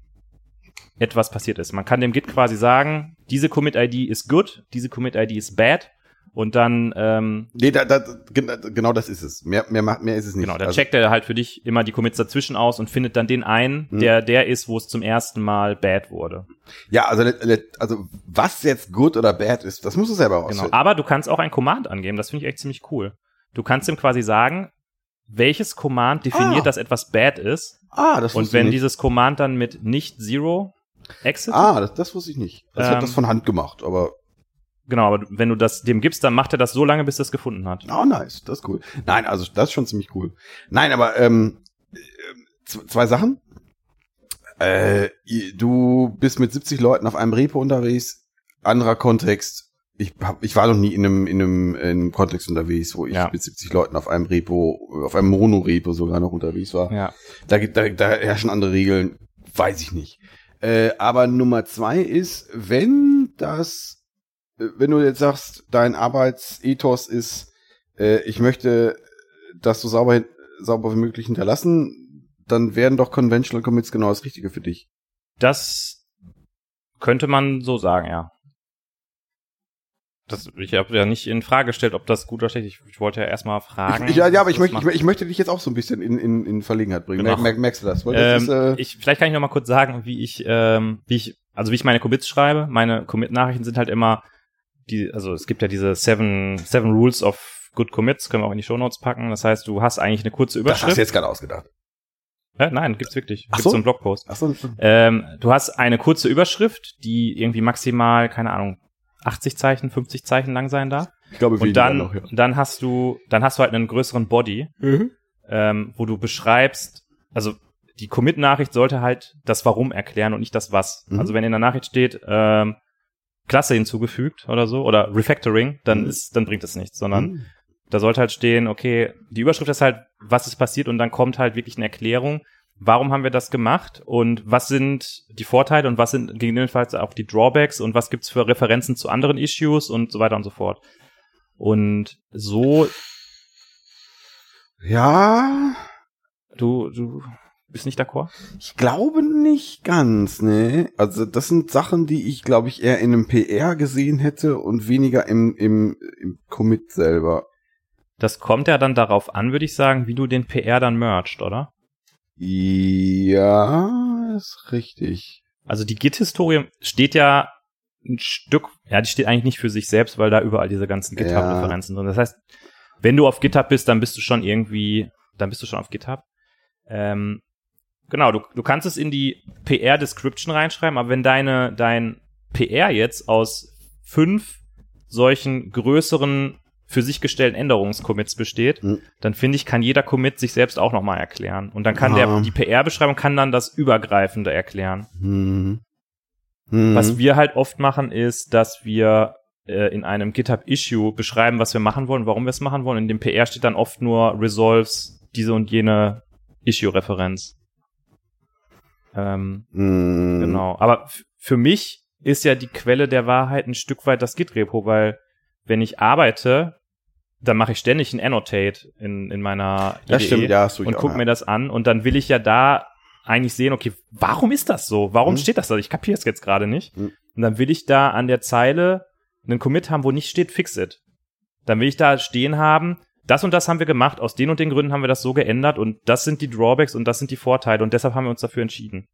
etwas passiert ist. Man kann dem Git quasi sagen, diese Commit-ID ist good, diese Commit-ID ist bad und dann, ähm, nee, da, da, gen- genau das ist es. Mehr, mehr, macht- mehr ist es nicht. genau, dann also, checkt er halt für dich immer die Commits dazwischen aus und findet dann den einen, Hm. der der ist, wo es zum ersten Mal bad wurde. Ja, also, also, was jetzt good oder bad ist, das musst du selber Genau. rausfinden. Aber du kannst auch ein Command angeben. Das finde ich echt ziemlich cool. Du kannst ihm quasi sagen, welches Command definiert, Ah. dass etwas bad ist. Ah, das Und wenn ich nicht. dieses Command dann mit nicht Zero exit, Ah, das, das wusste ich nicht. Das Ähm, hat das von Hand gemacht, aber genau, aber wenn du das dem gibst, dann macht er das so lange, bis er es gefunden hat. Oh, nice, das ist cool. Nein, also das ist schon ziemlich cool. Nein, aber ähm, äh, zwei Sachen. Äh, du bist mit 70 Leuten auf einem Repo unterwegs, anderer Kontext. Ich, hab, ich war noch nie in einem, in einem, in einem Kontext unterwegs, wo ich Ja. mit 70 Leuten auf einem Repo, auf einem Mono-Repo sogar noch unterwegs war. Ja. Da, gibt- da, da herrschen andere Regeln, weiß ich nicht. Äh, aber Nummer zwei ist, wenn das, äh, wenn du jetzt sagst, dein Arbeitsethos ist, äh, ich möchte das so sauber, sauber wie möglich hinterlassen, dann werden doch Conventional Commits genau das Richtige für dich. Das könnte man so sagen, ja. Das, ich habe ja nicht in Frage gestellt, ob das gut oder schlecht ist. Ich, ich wollte ja erstmal fragen. Ich, ja, ja, aber ich möchte, ich, ich möchte dich jetzt auch so ein bisschen in, in, in Verlegenheit bringen. Genau. Mer, mer, merkst du das? Weil das Ähm, ist, äh, ich, vielleicht kann ich noch mal kurz sagen, wie ich, ähm, wie ich, also wie ich meine Commits schreibe. Meine Commit-Nachrichten sind halt immer die, also es gibt ja diese seven, seven Rules of Good Commits, können wir auch in die Shownotes packen. Das heißt, du hast eigentlich eine kurze das hast Überschrift. du jetzt gerade ausgedacht. Äh, nein, gibt's wirklich. Ach Gibt's so? so einen Blogpost. Ach so. Ähm, du hast eine kurze Überschrift, die irgendwie maximal, keine Ahnung, 80 Zeichen, 50 Zeichen lang sein darf. Ich glaube, Und dann, noch, ja. dann hast du, dann hast du halt einen größeren Body, Mhm. ähm, wo du beschreibst, also die Commit-Nachricht sollte halt das Warum erklären und nicht das Was. Mhm. Also wenn in der Nachricht steht, ähm, Klasse hinzugefügt oder so, oder Refactoring, dann Mhm. ist, dann bringt das nichts, sondern Mhm. da sollte halt stehen, okay, die Überschrift ist halt, was ist passiert und dann kommt halt wirklich eine Erklärung, warum haben wir das gemacht und was sind die Vorteile und was sind gegebenenfalls auch die Drawbacks und was gibt's für Referenzen zu anderen Issues und so weiter und so fort. Und so, Ja, du, du bist nicht d'accord? ich glaube nicht ganz, ne. Also das sind Sachen, die ich, glaube ich, eher in einem PR gesehen hätte und weniger im, im, im Commit selber. Das kommt ja dann darauf an, würde ich sagen, wie du den PR dann merged, oder? Ja, ist richtig. Also die Git-Historie steht ja ein Stück, ja, die steht eigentlich nicht für sich selbst, weil da überall diese ganzen Ja. GitHub-Referenzen sind. Das heißt, wenn du auf GitHub bist, dann bist du schon irgendwie, dann bist du schon auf GitHub. Ähm, genau, du, du kannst es in die PR-Description reinschreiben, aber wenn deine, dein PR jetzt aus fünf solchen größeren für sich gestellten Änderungscommits besteht, Hm. dann finde ich, kann jeder Commit sich selbst auch nochmal erklären. Und dann kann Ah. der, die PR-Beschreibung kann dann das Übergreifende erklären. Hm. Hm. Was wir halt oft machen, ist, dass wir äh, in einem GitHub-Issue beschreiben, was wir machen wollen, warum wir es machen wollen. In dem PR steht dann oft nur Resolves diese und jene Issue-Referenz. Ähm, Hm. Genau. Aber für mich ist ja die Quelle der Wahrheit ein Stück weit das Git-Repo, weil wenn ich arbeite, dann mache ich ständig ein Annotate in, in meiner Das IDE stimmt, ja, und auch, guck ja. mir das an und dann will ich ja da eigentlich sehen, okay, warum ist das so? Warum Mhm. steht das da? Ich kapiere es jetzt gerade nicht. Mhm. Und dann will ich da an der Zeile einen Commit haben, wo nicht steht Fix it. Dann will ich da stehen haben, das und das haben wir gemacht, aus den und den Gründen haben wir das so geändert und das sind die Drawbacks und das sind die Vorteile und deshalb haben wir uns dafür entschieden.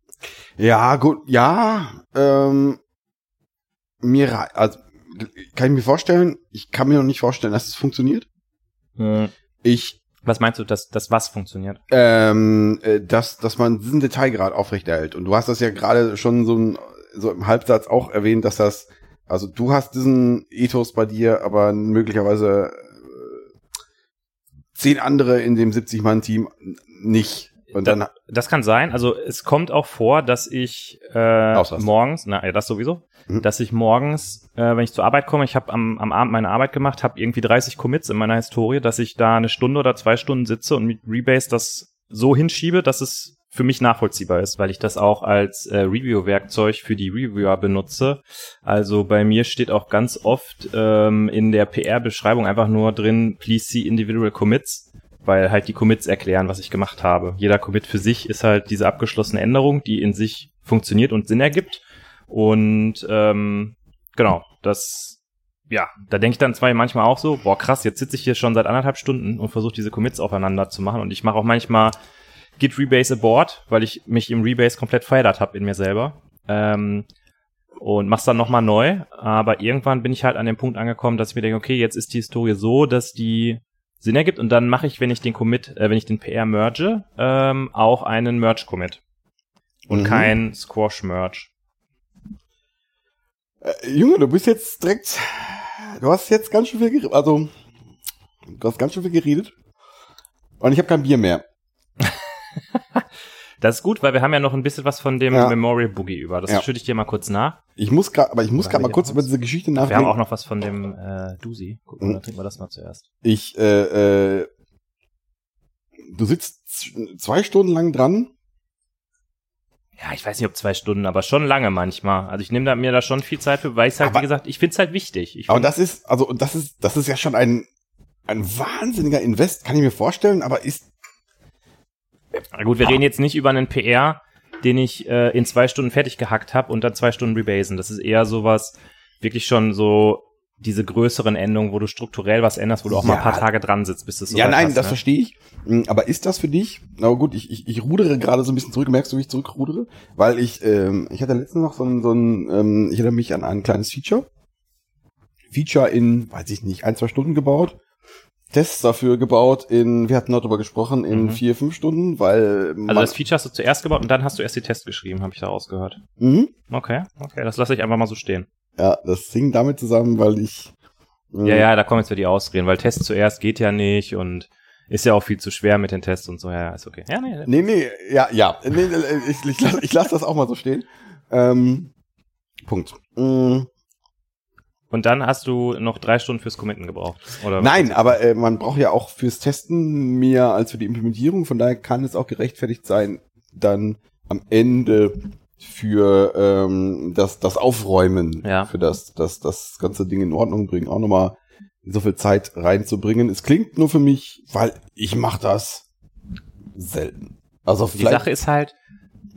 Ja, gut, ja, ähm, mir, also, kann ich mir vorstellen, ich kann mir noch nicht vorstellen, dass es funktioniert. Ich, Was meinst du, dass das was funktioniert? ähm, äh, dass, dass man diesen Detailgrad aufrechterhält. Und du hast das ja gerade schon so, ein, so im Halbsatz auch erwähnt, dass das, also du hast diesen Ethos bei dir, aber möglicherweise äh, zehn andere in dem 70-Mann-Team nicht. Und dann, Das kann sein. Also es kommt auch vor, dass ich äh, morgens, na ja, das sowieso, Mhm. dass ich morgens, äh, wenn ich zur Arbeit komme, ich habe am, am Abend meine Arbeit gemacht, habe irgendwie 30 Commits in meiner Historie, dass ich da eine Stunde oder zwei Stunden sitze und mit Rebase das so hinschiebe, dass es für mich nachvollziehbar ist, weil ich das auch als äh, Review-Werkzeug für die Reviewer benutze. Also bei mir steht auch ganz oft ähm, in der PR-Beschreibung einfach nur drin, please see individual commits, weil halt die Commits erklären, was ich gemacht habe. Jeder Commit für sich ist halt diese abgeschlossene Änderung, die in sich funktioniert und Sinn ergibt. Und ähm, genau, das, ja, da denke ich dann zwar manchmal auch so, boah krass, jetzt sitze ich hier schon seit anderthalb Stunden und versuche diese Commits aufeinander zu machen. Und ich mache auch manchmal Git Rebase Abort, weil ich mich im Rebase komplett verändert habe in mir selber. Ähm, und mach's dann nochmal neu. Aber irgendwann bin ich halt an dem Punkt angekommen, dass ich mir denke, okay, jetzt ist die Historie so, dass die Sinn ergibt. Und dann mache ich, wenn ich den Commit, äh, wenn ich den PR merge, ähm, auch einen Merge-Commit. Und Mhm. kein Squash-Merge. Äh, Junge, du bist jetzt direkt, du hast jetzt ganz schön viel geredet, also, du hast ganz schön viel geredet. Und ich habe kein Bier mehr. Das ist gut, weil wir haben ja noch ein bisschen was von dem Ja. Memorial Boogie über. Das Ja. schütte ich dir mal kurz nach. Ich muss gerade, aber ich muss gerade mal wir kurz über diese Geschichte Wir haben nachdenken. auch noch was von dem äh, Dusi. Guck mal, Mhm. dann trinken wir das mal zuerst. Ich, äh, äh, du sitzt zwei Stunden lang dran. Ja, ich weiß nicht, ob zwei Stunden, aber schon lange manchmal. Also ich nehme da, mir da schon viel Zeit für, weil ich halt, Aber- wie gesagt, ich finde es halt wichtig. Ich Aber das ist, also, und das ist, das ist ja schon ein, ein wahnsinniger Invest, kann ich mir vorstellen, aber ist, Na gut, wir reden jetzt nicht über einen PR, den ich äh, in zwei Stunden fertig gehackt habe und dann zwei Stunden rebasen. Das ist eher sowas, wirklich schon so diese größeren Änderungen, wo du strukturell was änderst, wo du auch mal ein Ja. paar Tage dran sitzt, bis das so ja, nein, hast, das ne? verstehe ich. Mm, Aber ist das für dich? Na gut, ich, ich, ich rudere gerade so ein bisschen zurück. Merkst du, wie ich zurückrudere? Weil ich, ähm, ich hatte letztens noch so ein, so ein ähm, ich erinnere mich an ein kleines Feature. Feature in, weiß ich nicht, ein, zwei Stunden gebaut. Tests dafür gebaut in, wir hatten noch drüber gesprochen, in Mhm. vier, fünf Stunden, weil man, Also das Feature hast du zuerst gebaut und dann hast du erst die Tests geschrieben, habe ich da rausgehört. mhm. Okay, okay, das lasse ich einfach mal so stehen. Ja, das hing damit zusammen, weil ich. mm, Ja, ja, da kommen jetzt wieder die Ausreden, weil Tests zuerst geht ja nicht und ist ja auch viel zu schwer mit den Tests und so. Ja, ist okay. Ja, nee, Nee, nee, ja, ja. Nee, ich, ich, lass, ich lass das auch mal so stehen. Ähm, Punkt. Mm, Und dann hast du noch drei Stunden fürs Committen gebraucht, oder? Nein, aber äh, man braucht ja auch fürs Testen mehr als für die Implementierung. Von daher kann es auch gerechtfertigt sein, dann am Ende für ähm, das, das Aufräumen, Ja. für das, das, das ganze Ding in Ordnung bringen, auch nochmal so viel Zeit reinzubringen. Es klingt nur für mich, weil ich mache das selten. Also Die vielleicht Sache ist halt,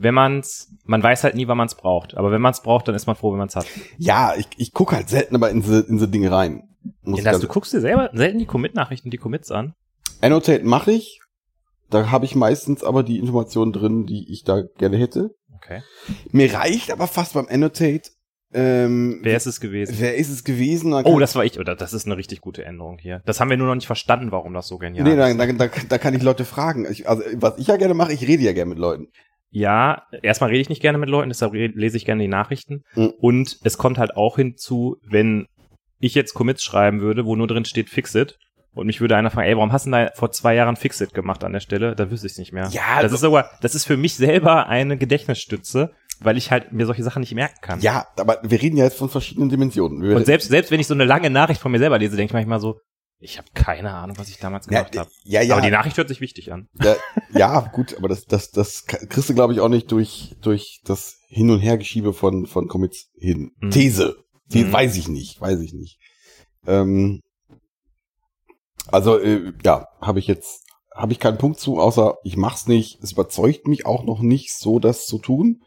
wenn man's, man weiß halt nie, wann man's braucht. Aber wenn man's braucht, dann ist man froh, wenn man's hat. Ja, ich, ich gucke halt selten aber in diese in diese Dinge rein. Muss Das, du guckst dir selber selten die Commit-Nachrichten, die Commits an. Annotate mache ich. Da habe ich meistens aber die Informationen drin, die ich da gerne hätte. Okay. Mir reicht aber fast beim Annotate. Ähm, Wer ist es gewesen? wer ist es gewesen? Oh, das war ich. Oder das ist eine richtig gute Änderung hier. Das haben wir nur noch nicht verstanden, warum das so genial nee, ist. da, da, da, da kann ich Leute fragen. Ich, also was ich ja gerne mache, ich rede ja gerne mit Leuten. Ja, erstmal rede ich nicht gerne mit Leuten, deshalb lese ich gerne die Nachrichten. Mhm. Und es kommt halt auch hinzu, wenn ich jetzt Commits schreiben würde, wo nur drin steht Fixit, und mich würde einer fragen, ey, warum hast du denn da vor zwei Jahren Fixit gemacht an der Stelle? Da wüsste ich es nicht mehr. Ja, das ist sogar, das ist für mich selber eine Gedächtnisstütze, weil ich halt mir solche Sachen nicht merken kann. Ja, aber wir reden ja jetzt von verschiedenen Dimensionen. Wir, Und selbst, selbst wenn ich so eine lange Nachricht von mir selber lese, denke ich manchmal so, ich habe keine Ahnung, was ich damals ja, gemacht habe. ja, ja, Aber die Nachricht hört sich wichtig an. ja, ja, gut, aber das, das, das kriegst du, glaube ich, auch nicht durch, durch das Hin- und Hergeschiebe von, von Commits hin. Mhm. These. Die Mhm. weiß ich nicht, weiß ich nicht. Ähm, also, äh, ja, habe ich jetzt, habe ich keinen Punkt zu, außer ich mach's nicht. Es überzeugt mich auch noch nicht, so das zu tun.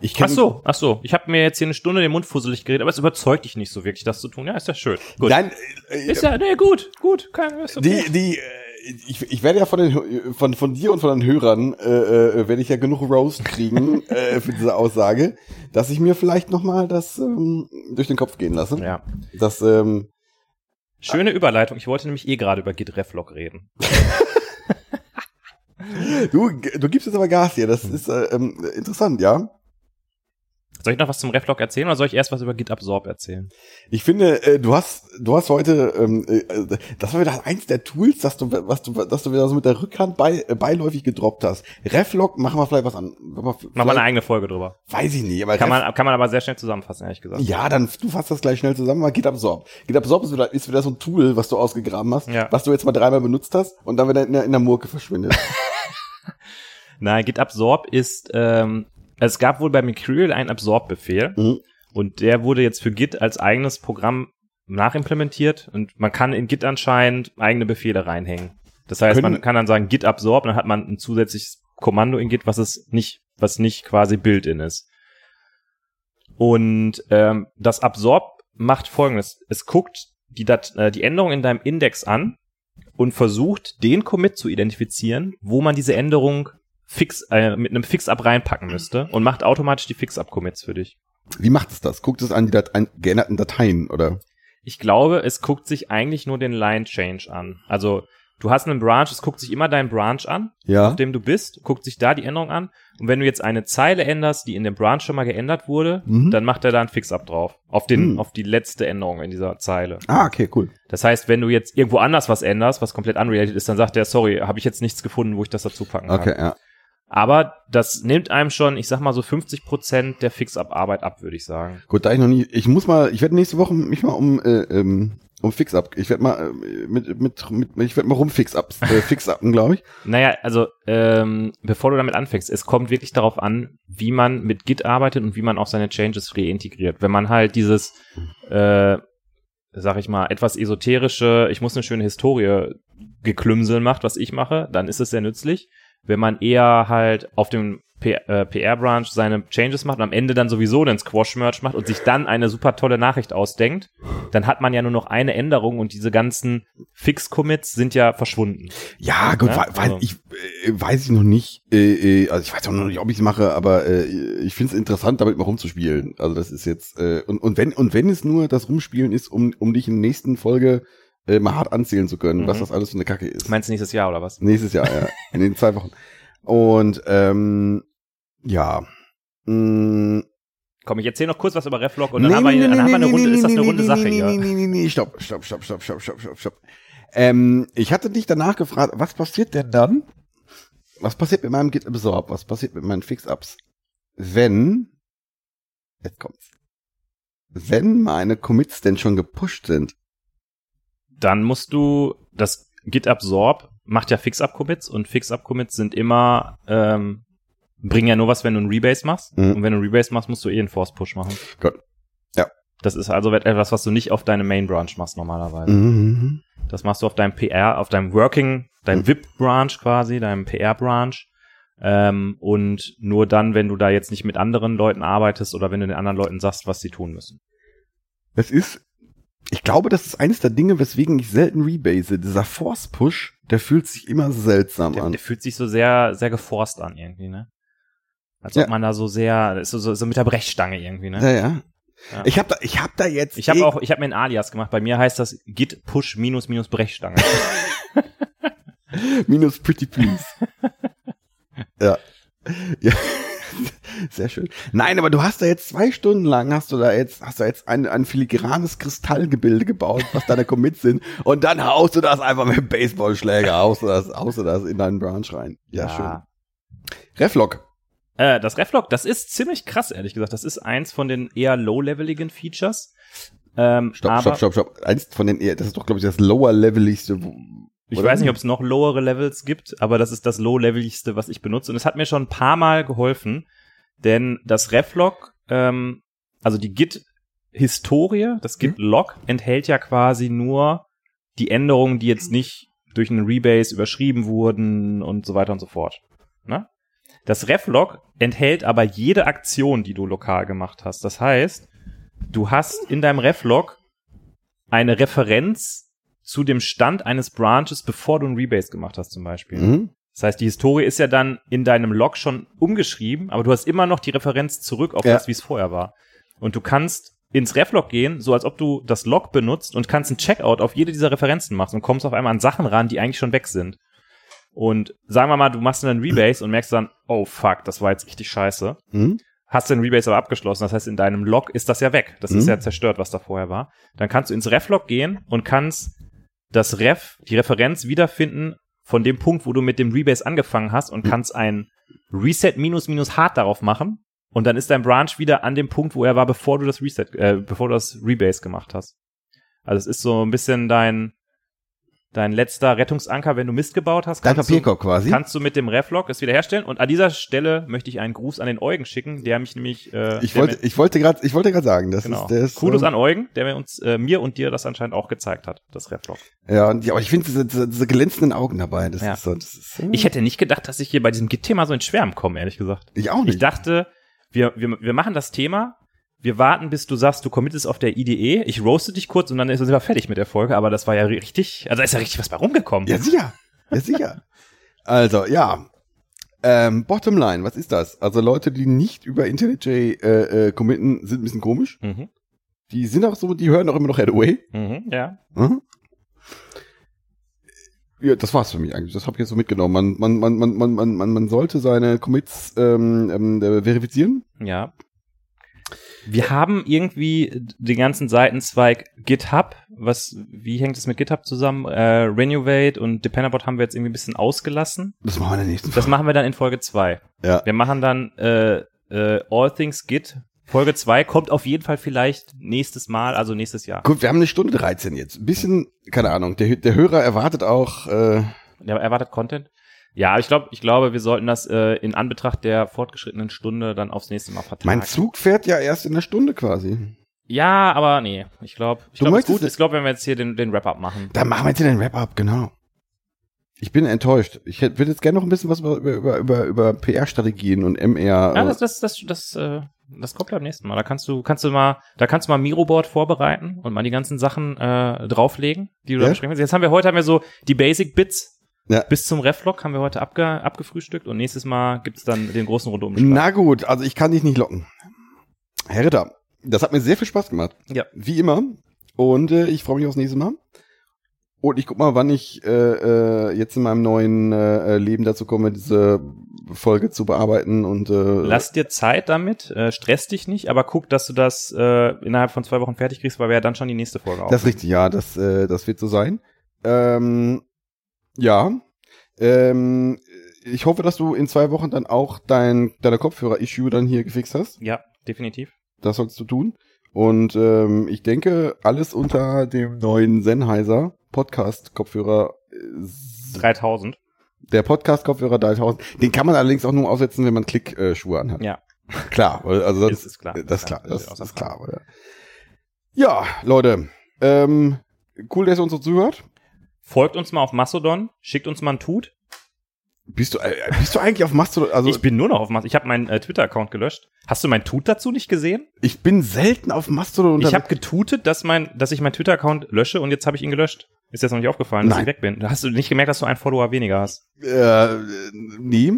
Ich Ach so, ach so. Ich habe mir jetzt hier eine Stunde den Mund fusselig geredet, aber es überzeugt dich nicht so wirklich, das zu tun. Ja, ist ja schön. Gut. Nein, äh, Ist ja, nee, gut, gut. Kein, ist okay. die, die, äh, ich, ich werde ja von den, von, von dir und von den Hörern, äh, äh, werde ich ja genug Roast kriegen äh, für diese Aussage, dass ich mir vielleicht noch mal das ähm, durch den Kopf gehen lasse. ja. Das, ähm, Schöne Überleitung. Ich wollte nämlich eh gerade über Git Reflog reden. du, du gibst jetzt aber Gas hier. Das ist äh, ähm, interessant, ja. Soll ich noch was zum Reflog erzählen oder soll ich erst was über Git Absorb erzählen? Ich finde, äh, du hast, du hast heute, ähm, äh, das war wieder eins der Tools, dass du, was du, dass du wieder so mit der Rückhand bei, äh, beiläufig gedroppt hast. Reflog, machen wir vielleicht was an. Machen wir eine eigene Folge drüber. Weiß ich nicht, aber Kann Ref- man, kann man aber sehr schnell zusammenfassen, ehrlich gesagt. Ja, dann du fasst das gleich schnell zusammen, mal GitAbsorb. GitAbsorb ist wieder, ist wieder so ein Tool, was du ausgegraben hast, Ja. was du jetzt mal dreimal benutzt hast und dann wieder in der, in der Murke verschwindet. Nein, Git Absorb ist, ähm, es gab wohl bei Mercurial einen Absorb-Befehl Mhm. und der wurde jetzt für Git als eigenes Programm nachimplementiert und man kann in Git anscheinend eigene Befehle reinhängen. Das heißt, Können- man kann dann sagen Git Absorb, dann hat man ein zusätzliches Kommando in Git, was es nicht, was nicht quasi Build-in ist. Und ähm, das Absorb macht folgendes. Es guckt die, Dat äh, die Änderung in deinem Index an und versucht, den Commit zu identifizieren, wo man diese Änderung fix, äh, mit einem Fix-Up reinpacken müsste und macht automatisch die Fix-Up-Commits für dich. Wie macht es das? Guckt es an die Dat an geänderten Dateien, oder? Ich glaube, es guckt sich eigentlich nur den Line-Change an. Also, du hast einen Branch, es guckt sich immer deinen Branch an, Ja. auf dem du bist, guckt sich da die Änderung an. Und wenn du jetzt eine Zeile änderst, die in dem Branch schon mal geändert wurde, Mhm. dann macht er da ein Fix-Up drauf. Auf den, Mhm. auf die letzte Änderung in dieser Zeile. Ah, okay, cool. Das heißt, wenn du jetzt irgendwo anders was änderst, was komplett unrelated ist, dann sagt er, sorry, habe ich jetzt nichts gefunden, wo ich das dazu packen kann. Okay, ja. Aber das nimmt einem schon, ich sag mal so 50 Prozent der Fix-Up-Arbeit ab, würde ich sagen. Gut, da ich noch nie, ich muss mal, ich werde nächste Woche mich mal um, äh, ähm, um Fix-Up, ich werde mal äh, mit, mit, mit, ich werde mal rum Fix-Ups, äh, Fix-Upen, glaube ich. Naja, also ähm, bevor du damit anfängst, es kommt wirklich darauf an, wie man mit Git arbeitet und wie man auch seine Changes reintegriert. Wenn man halt dieses, äh, sag ich mal, etwas esoterische, ich muss eine schöne Historie geklümseln macht, was ich mache, dann ist es sehr nützlich. Wenn man eher halt auf dem äh, PR-Branch seine Changes macht und am Ende dann sowieso den Squash-Merch macht und sich dann eine super tolle Nachricht ausdenkt, dann hat man ja nur noch eine Änderung und diese ganzen Fix-Commits sind ja verschwunden. Ja, gut, Ja, wei- weiß, also- ich, äh, weiß ich noch nicht, äh, äh, also ich weiß auch noch nicht, ob ich es mache, aber äh, ich finde es interessant, damit mal rumzuspielen. Also das ist jetzt, äh, und, und wenn, und wenn es nur das Rumspielen ist, um, um dich in der nächsten Folge äh, mal hart anzählen zu können, Mhm. was das alles für eine Kacke ist. Meinst du nächstes Jahr oder was? Nächstes Jahr, ja. In den zwei Wochen. Und ähm, ja. Mm, Komm, ich erzähle noch kurz was über Reflog und dann haben wir, dann haben wir eine Runde, ist das eine runde Sache nee, hier. Nee, nee, nee, nee, stopp, stopp, stopp, stopp, stopp, stopp, stopp, stopp. Ähm, ich hatte dich danach gefragt, was passiert denn dann? Was passiert mit meinem Git Absorb? Was passiert mit meinen Fix-Ups? Wenn, jetzt kommt's, wenn meine Commits denn schon gepusht sind, Dann musst du, das Git Absorb macht ja Fix-Up-Commits und Fix-Up-Commits sind immer, ähm, bringen ja nur was, wenn du einen Rebase machst. Mhm. Und wenn du einen Rebase machst, musst du eh einen Force-Push machen. Gut. Ja. Das ist also etwas, was du nicht auf deine Main-Branch machst normalerweise. mhm. Das machst du auf deinem PR, auf deinem Working, deinem Mhm. VIP-Branch quasi, deinem PR-Branch. Ähm, und nur dann, wenn du da jetzt nicht mit anderen Leuten arbeitest oder wenn du den anderen Leuten sagst, was sie tun müssen. Das ist, ich glaube, das ist eines der Dinge, weswegen ich selten rebase. Dieser Force-Push, der fühlt sich immer seltsam Der, an. der fühlt sich so sehr, sehr geforst an irgendwie, ne? Als Ja. ob man da so sehr, so, so, so mit der Brechstange irgendwie, ne? Ja, ja. Ja. Ich habe da, ich habe da jetzt. Ich habe eh- auch, ich habe mir ein Alias gemacht. Bei mir heißt das Git Push minus minus Brechstange. minus Pretty Please. ja. ja. Sehr schön. Nein, aber du hast da jetzt zwei Stunden lang hast du da jetzt, hast du jetzt ein, ein filigranes Kristallgebilde gebaut, was deine Commits sind, und dann haust du das einfach mit Baseballschläger, haust du das, haust du das in deinen Branch rein. Ja, schön. Reflog. Äh, das Reflog, das ist ziemlich krass, ehrlich gesagt. Das ist eins von den eher low-leveligen Features. Ähm, Stopp, stopp, stopp, stopp. Eins von den, eher- das ist doch, glaube ich, das lower-leveligste. Ich oder? weiß nicht, ob es noch lowere Levels gibt, aber das ist das low-leveligste, was ich benutze. Und es hat mir schon ein paar Mal geholfen, denn das Reflog, ähm, also die Git-Historie, das Git-Log enthält ja quasi nur die Änderungen, die jetzt nicht durch einen Rebase überschrieben wurden und so weiter und so fort. Ne? Das Reflog enthält aber jede Aktion, die du lokal gemacht hast. Das heißt, du hast in deinem Reflog eine Referenz zu dem Stand eines Branches, bevor du ein Rebase gemacht hast, zum Beispiel. Mhm. Das heißt, die Historie ist ja dann in deinem Log schon umgeschrieben, aber du hast immer noch die Referenz zurück auf Ja. das, wie es vorher war. Und du kannst ins Reflog gehen, so als ob du das Log benutzt und kannst einen Checkout auf jede dieser Referenzen machen und kommst auf einmal an Sachen ran, die eigentlich schon weg sind. Und sagen wir mal, du machst dann einen Rebase und merkst dann, oh fuck, das war jetzt richtig scheiße. Mhm. Hast den Rebase aber abgeschlossen, das heißt, in deinem Log ist das ja weg. Das ist Mhm. ja zerstört, was da vorher war. Dann kannst du ins Reflog gehen und kannst das Ref, die Referenz wiederfinden von dem Punkt, wo du mit dem Rebase angefangen hast und kannst ein Reset minus minus hart darauf machen. Und dann ist dein Branch wieder an dem Punkt, wo er war, bevor du das Reset, äh, bevor du das Rebase gemacht hast. Also es ist so ein bisschen dein, dein letzter Rettungsanker, wenn du Mist gebaut hast. Dein kannst du- Papierkorb quasi. kannst du mit dem Reflog es wiederherstellen. Und an dieser Stelle möchte ich einen Gruß an den Eugen schicken, der mich nämlich. Äh, ich wollte, ich wollte gerade, ich wollte gerade sagen, das genau. ist der ist, Kudos ähm, an Eugen, der mir uns äh, mir und dir das anscheinend auch gezeigt hat, das Reflog. Ja, und, ja, aber ich finde diese, diese, diese glänzenden Augen dabei, das Ja. ist so, das ist, äh, Ich hätte nicht gedacht, dass ich hier bei diesem Git-Thema so ins Schwärmen komme, ehrlich gesagt. ich auch Ich nicht. dachte, wir, wir, wir machen das Thema, wir warten, bis du sagst, du committest auf der IDE, ich roaste dich kurz und dann sind wir fertig mit der Folge, aber das war ja richtig, also da ist ja richtig was bei rumgekommen. Ja, sicher. Ja, sicher. also, ja. Ähm, Bottomline, was ist das? Also Leute, die nicht über IntelliJ äh, äh, committen, sind ein bisschen komisch. Mhm. Die sind auch so, die hören auch immer noch Headway. Mhm, ja. Mhm. Ja, das war's für mich eigentlich. Das habe ich jetzt so mitgenommen. Man, man, man, man, man, man, man, man sollte seine Commits ähm, ähm, äh, verifizieren. Ja. Wir haben irgendwie den ganzen Seitenzweig GitHub. Was, wie hängt es mit GitHub zusammen? Äh, Renovate und Dependabot haben wir jetzt irgendwie ein bisschen ausgelassen. Das machen wir in der nächsten Das machen wir dann in Folge zwei. Ja. Wir machen dann äh, äh, All Things Git. Folge zwei kommt auf jeden Fall vielleicht nächstes Mal, also nächstes Jahr. Gut, wir haben eine Stunde 13 jetzt. Ein bisschen, keine Ahnung, der, der Hörer erwartet auch, äh, Der erwartet Content. Ja, ich glaube, ich glaube, wir sollten das äh, in Anbetracht der fortgeschrittenen Stunde dann aufs nächste Mal vertagen. mein Zug fährt ja erst in einer Stunde quasi. Ja, aber nee, ich glaube, ich glaube, ist gut. Ich glaube, wenn wir jetzt hier den, den Wrap-up machen. Da machen wir jetzt den Wrap-up, genau. Ich bin enttäuscht. Ich hätte- würde jetzt gerne noch ein bisschen was über, über, über, über PR-Strategien und MR. Ja, äh, das, das, das, das, äh, das kommt beim nächsten Mal. Da kannst du, kannst du mal, da kannst du mal Miroboard vorbereiten und mal die ganzen Sachen äh, drauflegen, die du Ja? da besprechen willst. Jetzt haben wir heute haben wir so die Basic Bits. Ja. Bis zum Reflog haben wir heute abge, abgefrühstückt und nächstes Mal gibt's dann den großen Rundumschlag. Na gut, also ich kann dich nicht locken. Herr Ritter, das hat mir sehr viel Spaß gemacht. Ja. Wie immer. Und äh, ich freue mich aufs nächste Mal. Und ich guck mal, wann ich äh, äh, jetzt in meinem neuen äh, Leben dazu komme, diese Folge zu bearbeiten und äh, Lass dir Zeit damit, äh, stress dich nicht, aber guck, dass du das äh, innerhalb von zwei Wochen fertig kriegst, weil wir ja dann schon die nächste Folge Das ist richtig, ja, das, äh, das wird so sein. Ähm, ja. Ähm, ich hoffe, dass du in zwei Wochen dann auch dein, deine Kopfhörer-Issue dann hier gefixt hast. Ja, definitiv. Das sollst du tun. Und ähm, ich denke, alles unter dem neuen Sennheiser Podcast-Kopfhörer. äh, 3000. Der Podcast-Kopfhörer 3000. Den kann man allerdings auch nur aufsetzen, wenn man Klick-Schuhe anhat. Ja. Klar, also das Ist- ist klar. Das ist klar, Ja, das außer ist klar. Oder? Ja, Leute, ähm, cool, dass ihr uns so zuhört. Folgt uns mal auf Mastodon, schickt uns mal ein Tut. Bist du, äh, bist du eigentlich auf Mastodon? Also ich bin nur noch auf Mastodon. Ich habe meinen äh, Twitter-Account gelöscht. Hast du mein Tut dazu nicht gesehen? ich bin selten auf Mastodon Ich habe getutet, dass, mein, dass ich meinen Twitter-Account lösche und jetzt habe ich ihn gelöscht. Ist dir das noch nicht aufgefallen, dass Nein. ich weg bin? Hast du nicht gemerkt, dass du einen Follower weniger hast? äh, nee.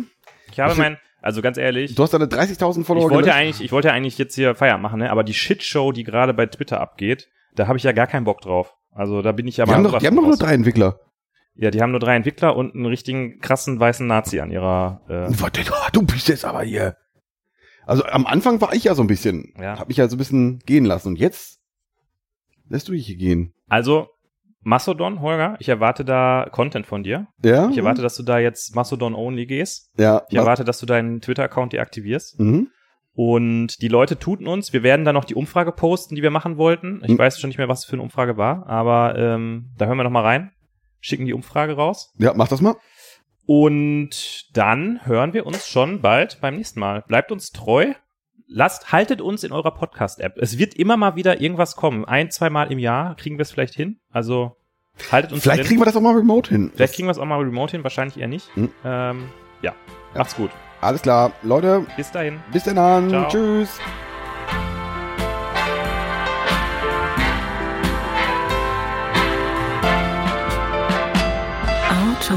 Ich habe Was- mein, also ganz ehrlich, Du hast deine 30.000 ich Follower wollte gelöscht? eigentlich, ich wollte eigentlich jetzt hier Feierabend machen, ne? aber die Shitshow, die gerade bei Twitter abgeht, da habe ich ja gar keinen Bock drauf. Also da bin ich ja Die mal haben, doch, die haben doch nur drei Entwickler. Ja, die haben nur drei Entwickler und einen richtigen krassen weißen Nazi an ihrer. Äh, Warte, Du bist jetzt aber hier. Also am Anfang war ich ja so ein bisschen, Ja. hab mich ja so ein bisschen gehen lassen. Und jetzt lässt du dich hier gehen. also Mastodon, Holger, ich erwarte da Content von dir. Ja? Ich erwarte, dass du da jetzt Mastodon only gehst. ja. Ich erwarte, dass du deinen Twitter-Account deaktivierst. Mhm. Und die Leute tuten uns. Wir werden dann noch die Umfrage posten, die wir machen wollten. Ich Hm. weiß schon nicht mehr, was für eine Umfrage war, aber ähm, da hören wir noch mal rein. Schicken die Umfrage raus. Ja, mach das mal. Und dann hören wir uns schon bald beim nächsten Mal. Bleibt uns treu. Lasst, haltet uns in eurer Podcast-App. Es wird immer mal wieder irgendwas kommen. Ein, zwei Mal im Jahr kriegen wir es vielleicht hin. Also haltet uns Vielleicht drin. kriegen wir das auch mal remote hin. vielleicht kriegen wir es auch mal remote hin, wahrscheinlich eher nicht. Hm. Ähm, ja. Ja. macht's gut. Alles klar. Leute, Bis dahin. bis dann. Ciao. Tschüss. Auto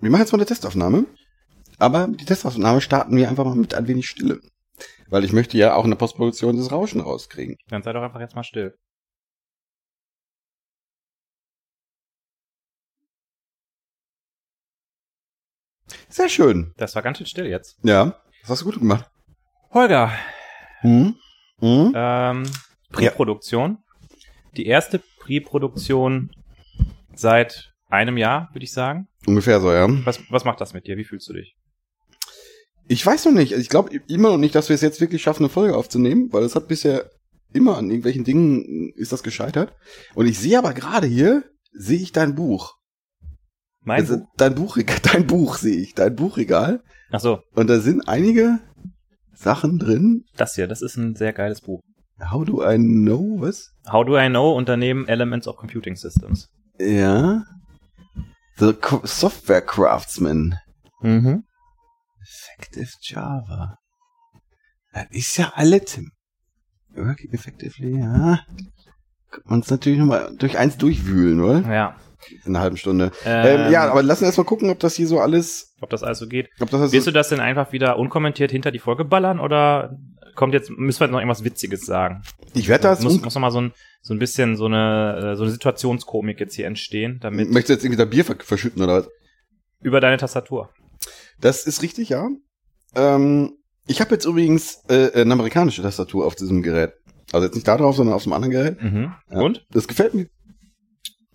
Wir machen jetzt mal eine Testaufnahme. Aber die Testaufnahme starten wir einfach mal mit ein wenig Stille. Weil ich möchte ja auch in der Postproduktion das Rauschen rauskriegen. Dann sei doch einfach jetzt mal still. Sehr schön. Das war ganz schön still jetzt. Ja, das hast du gut gemacht. Holger, Hm? Hm? ähm, Pre-Produktion. Die erste Pre-Produktion seit einem Jahr, würde ich sagen. Ungefähr so, ja. Was, was macht das mit dir? Wie fühlst du dich? Ich weiß noch nicht. Also Ich glaube immer noch nicht, dass wir es jetzt wirklich schaffen, eine Folge aufzunehmen, weil es hat bisher immer an irgendwelchen Dingen ist das gescheitert. Und ich sehe aber gerade hier, sehe ich dein Buch. Mein also, Buch? Dein Buchregal, dein Buch sehe ich, dein Buchregal. Ach so, Und da sind einige Sachen drin. das hier, das ist ein sehr geiles Buch. How do I know was? How do I know Unternehmen Elements of Computing Systems? Ja. The Software Craftsman. Mhm. Effective Java. Das ist ja alle, Tim. Working effectively, ja. Kann man uns natürlich nochmal durch eins durchwühlen, oder? Ja. In einer halben Stunde. Ähm, Ähm, ja, aber lass uns erstmal gucken, ob das hier so alles, Ob das also geht. ob das also, Wirst du das denn einfach wieder unkommentiert hinter die Folge ballern oder kommt jetzt, müssen wir jetzt noch irgendwas Witziges sagen? ich werde das, muss, muss noch mal so ein, so ein bisschen so eine, äh, so eine Situationskomik jetzt hier entstehen, damit möchtest du jetzt irgendwie da Bier ver verschütten oder was? über deine Tastatur. Das ist richtig, ja. Ähm, ich habe jetzt übrigens äh, eine amerikanische Tastatur auf diesem Gerät. Also jetzt nicht da drauf, sondern auf dem anderen Gerät. Mhm. Ja. Und? Das gefällt mir.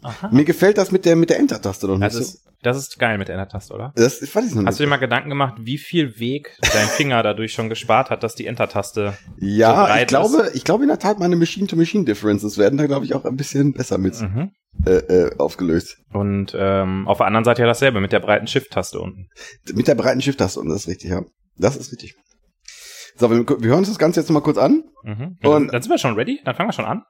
Aha. Mir gefällt das mit der mit der Enter-Taste noch nicht Das so. ist, das ist geil mit der Enter-Taste, oder? Das ich weiß ich noch Hast du nicht. dir mal Gedanken gemacht, wie viel Weg dein Finger dadurch schon gespart hat, dass die Enter-Taste so Ja, breit ich glaube, ich glaube in der Tat, meine Machine-to-Machine-Differences werden da, glaube ich, auch ein bisschen besser mit mhm. äh, äh, aufgelöst. Und ähm, auf der anderen Seite ja dasselbe mit der breiten Shift-Taste unten. Mit der breiten Shift-Taste, und das ist richtig, ja. Das ist richtig. So, wir, wir hören uns das Ganze jetzt noch mal kurz an. Mhm. Und dann sind wir schon ready? Dann fangen wir schon an.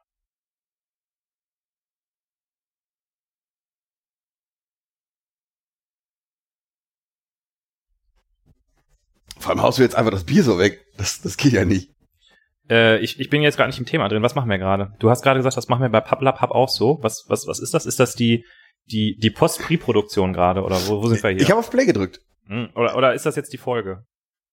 Vor allem haust du jetzt einfach das Bier so weg. Das, das geht ja nicht. Äh, ich, ich bin jetzt gerade nicht im Thema drin. Was machen wir gerade? Du hast gerade gesagt, das machen wir bei PubLab auch so. Was, was, was ist das? Ist das die, die, die Post-Pre-Produktion gerade? Oder wo, wo sind wir hier? Ich habe auf Play gedrückt. Hm, oder, oder ist das jetzt die Folge?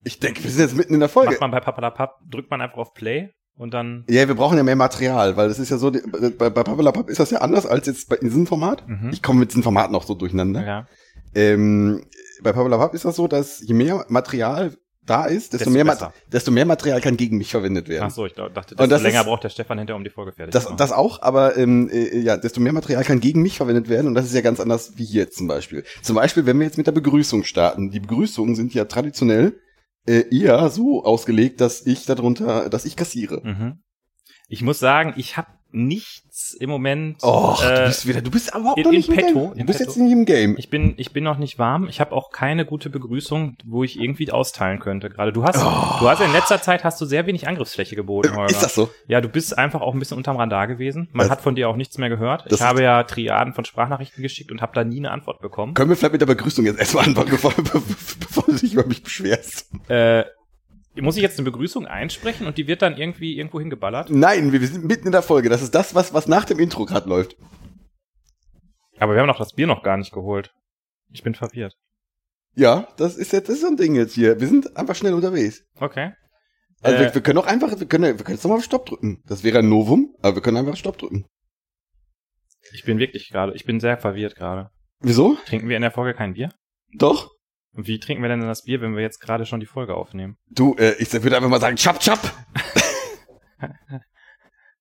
Ich denke, wir sind jetzt mitten in der Folge. Macht man bei PubLab, drückt man einfach auf Play und dann. Ja, wir brauchen ja mehr Material, weil das ist ja so, die- bei, bei Pappelapapp ist das ja anders als jetzt bei, in diesem Format. Mhm. Ich komme mit diesem Format noch so durcheinander. Ja. Ähm, bei Pappelapapp ist das so, dass je mehr Material da ist, desto, Desto mehr, besser. Desto mehr Material kann gegen mich verwendet werden. Ach so, ich glaub- dachte, Und desto das länger ist- braucht der Stefan hinterher, um die Folge fertig Das, zu machen. das auch, aber ähm, äh, ja, desto mehr Material kann gegen mich verwendet werden und das ist ja ganz anders wie hier jetzt zum Beispiel. Zum Beispiel, wenn wir jetzt mit der Begrüßung starten. Die Begrüßungen sind ja traditionell äh, eher so ausgelegt, dass ich darunter, dass ich kassiere. Mhm. Ich muss sagen, ich habe nichts im Moment. Och, äh, du bist wieder, du bist aber überhaupt in- noch in nicht im petto, Game. Du in bist petto. jetzt nicht im Game. Ich bin, ich bin noch nicht warm. Ich habe auch keine gute Begrüßung, wo ich irgendwie austeilen könnte. Gerade du hast, du hast in letzter Zeit hast du sehr wenig Angriffsfläche geboten. Holger. Oh. Ist das so? Ja, du bist einfach auch ein bisschen unterm Radar gewesen. Man Das- hat von dir auch nichts mehr gehört. Ich habe ja Triaden von Sprachnachrichten geschickt und habe da nie eine Antwort bekommen. Können wir vielleicht mit der Begrüßung jetzt erstmal anfangen, bevor, bevor du dich über mich beschwerst? Äh, muss ich jetzt eine Begrüßung einsprechen und die wird dann irgendwie irgendwo hingeballert? Nein, wir, wir sind mitten in der Folge. Das ist das, was, was nach dem Intro gerade läuft. Aber wir haben doch das Bier noch gar nicht geholt. Ich bin verwirrt. Ja, das ist jetzt das ist so ein Ding jetzt hier. Wir sind einfach schnell unterwegs. Okay. Also Äh, wir, wir können auch einfach, wir können, wir können jetzt nochmal auf Stopp drücken. Das wäre ein Novum, aber wir können einfach Stopp drücken. Ich bin wirklich gerade, ich bin sehr verwirrt gerade. Wieso? Trinken wir in der Folge kein Bier? Doch. Und wie trinken wir denn das Bier, wenn wir jetzt gerade schon die Folge aufnehmen? Du, äh, ich würde einfach mal sagen, chap, chap.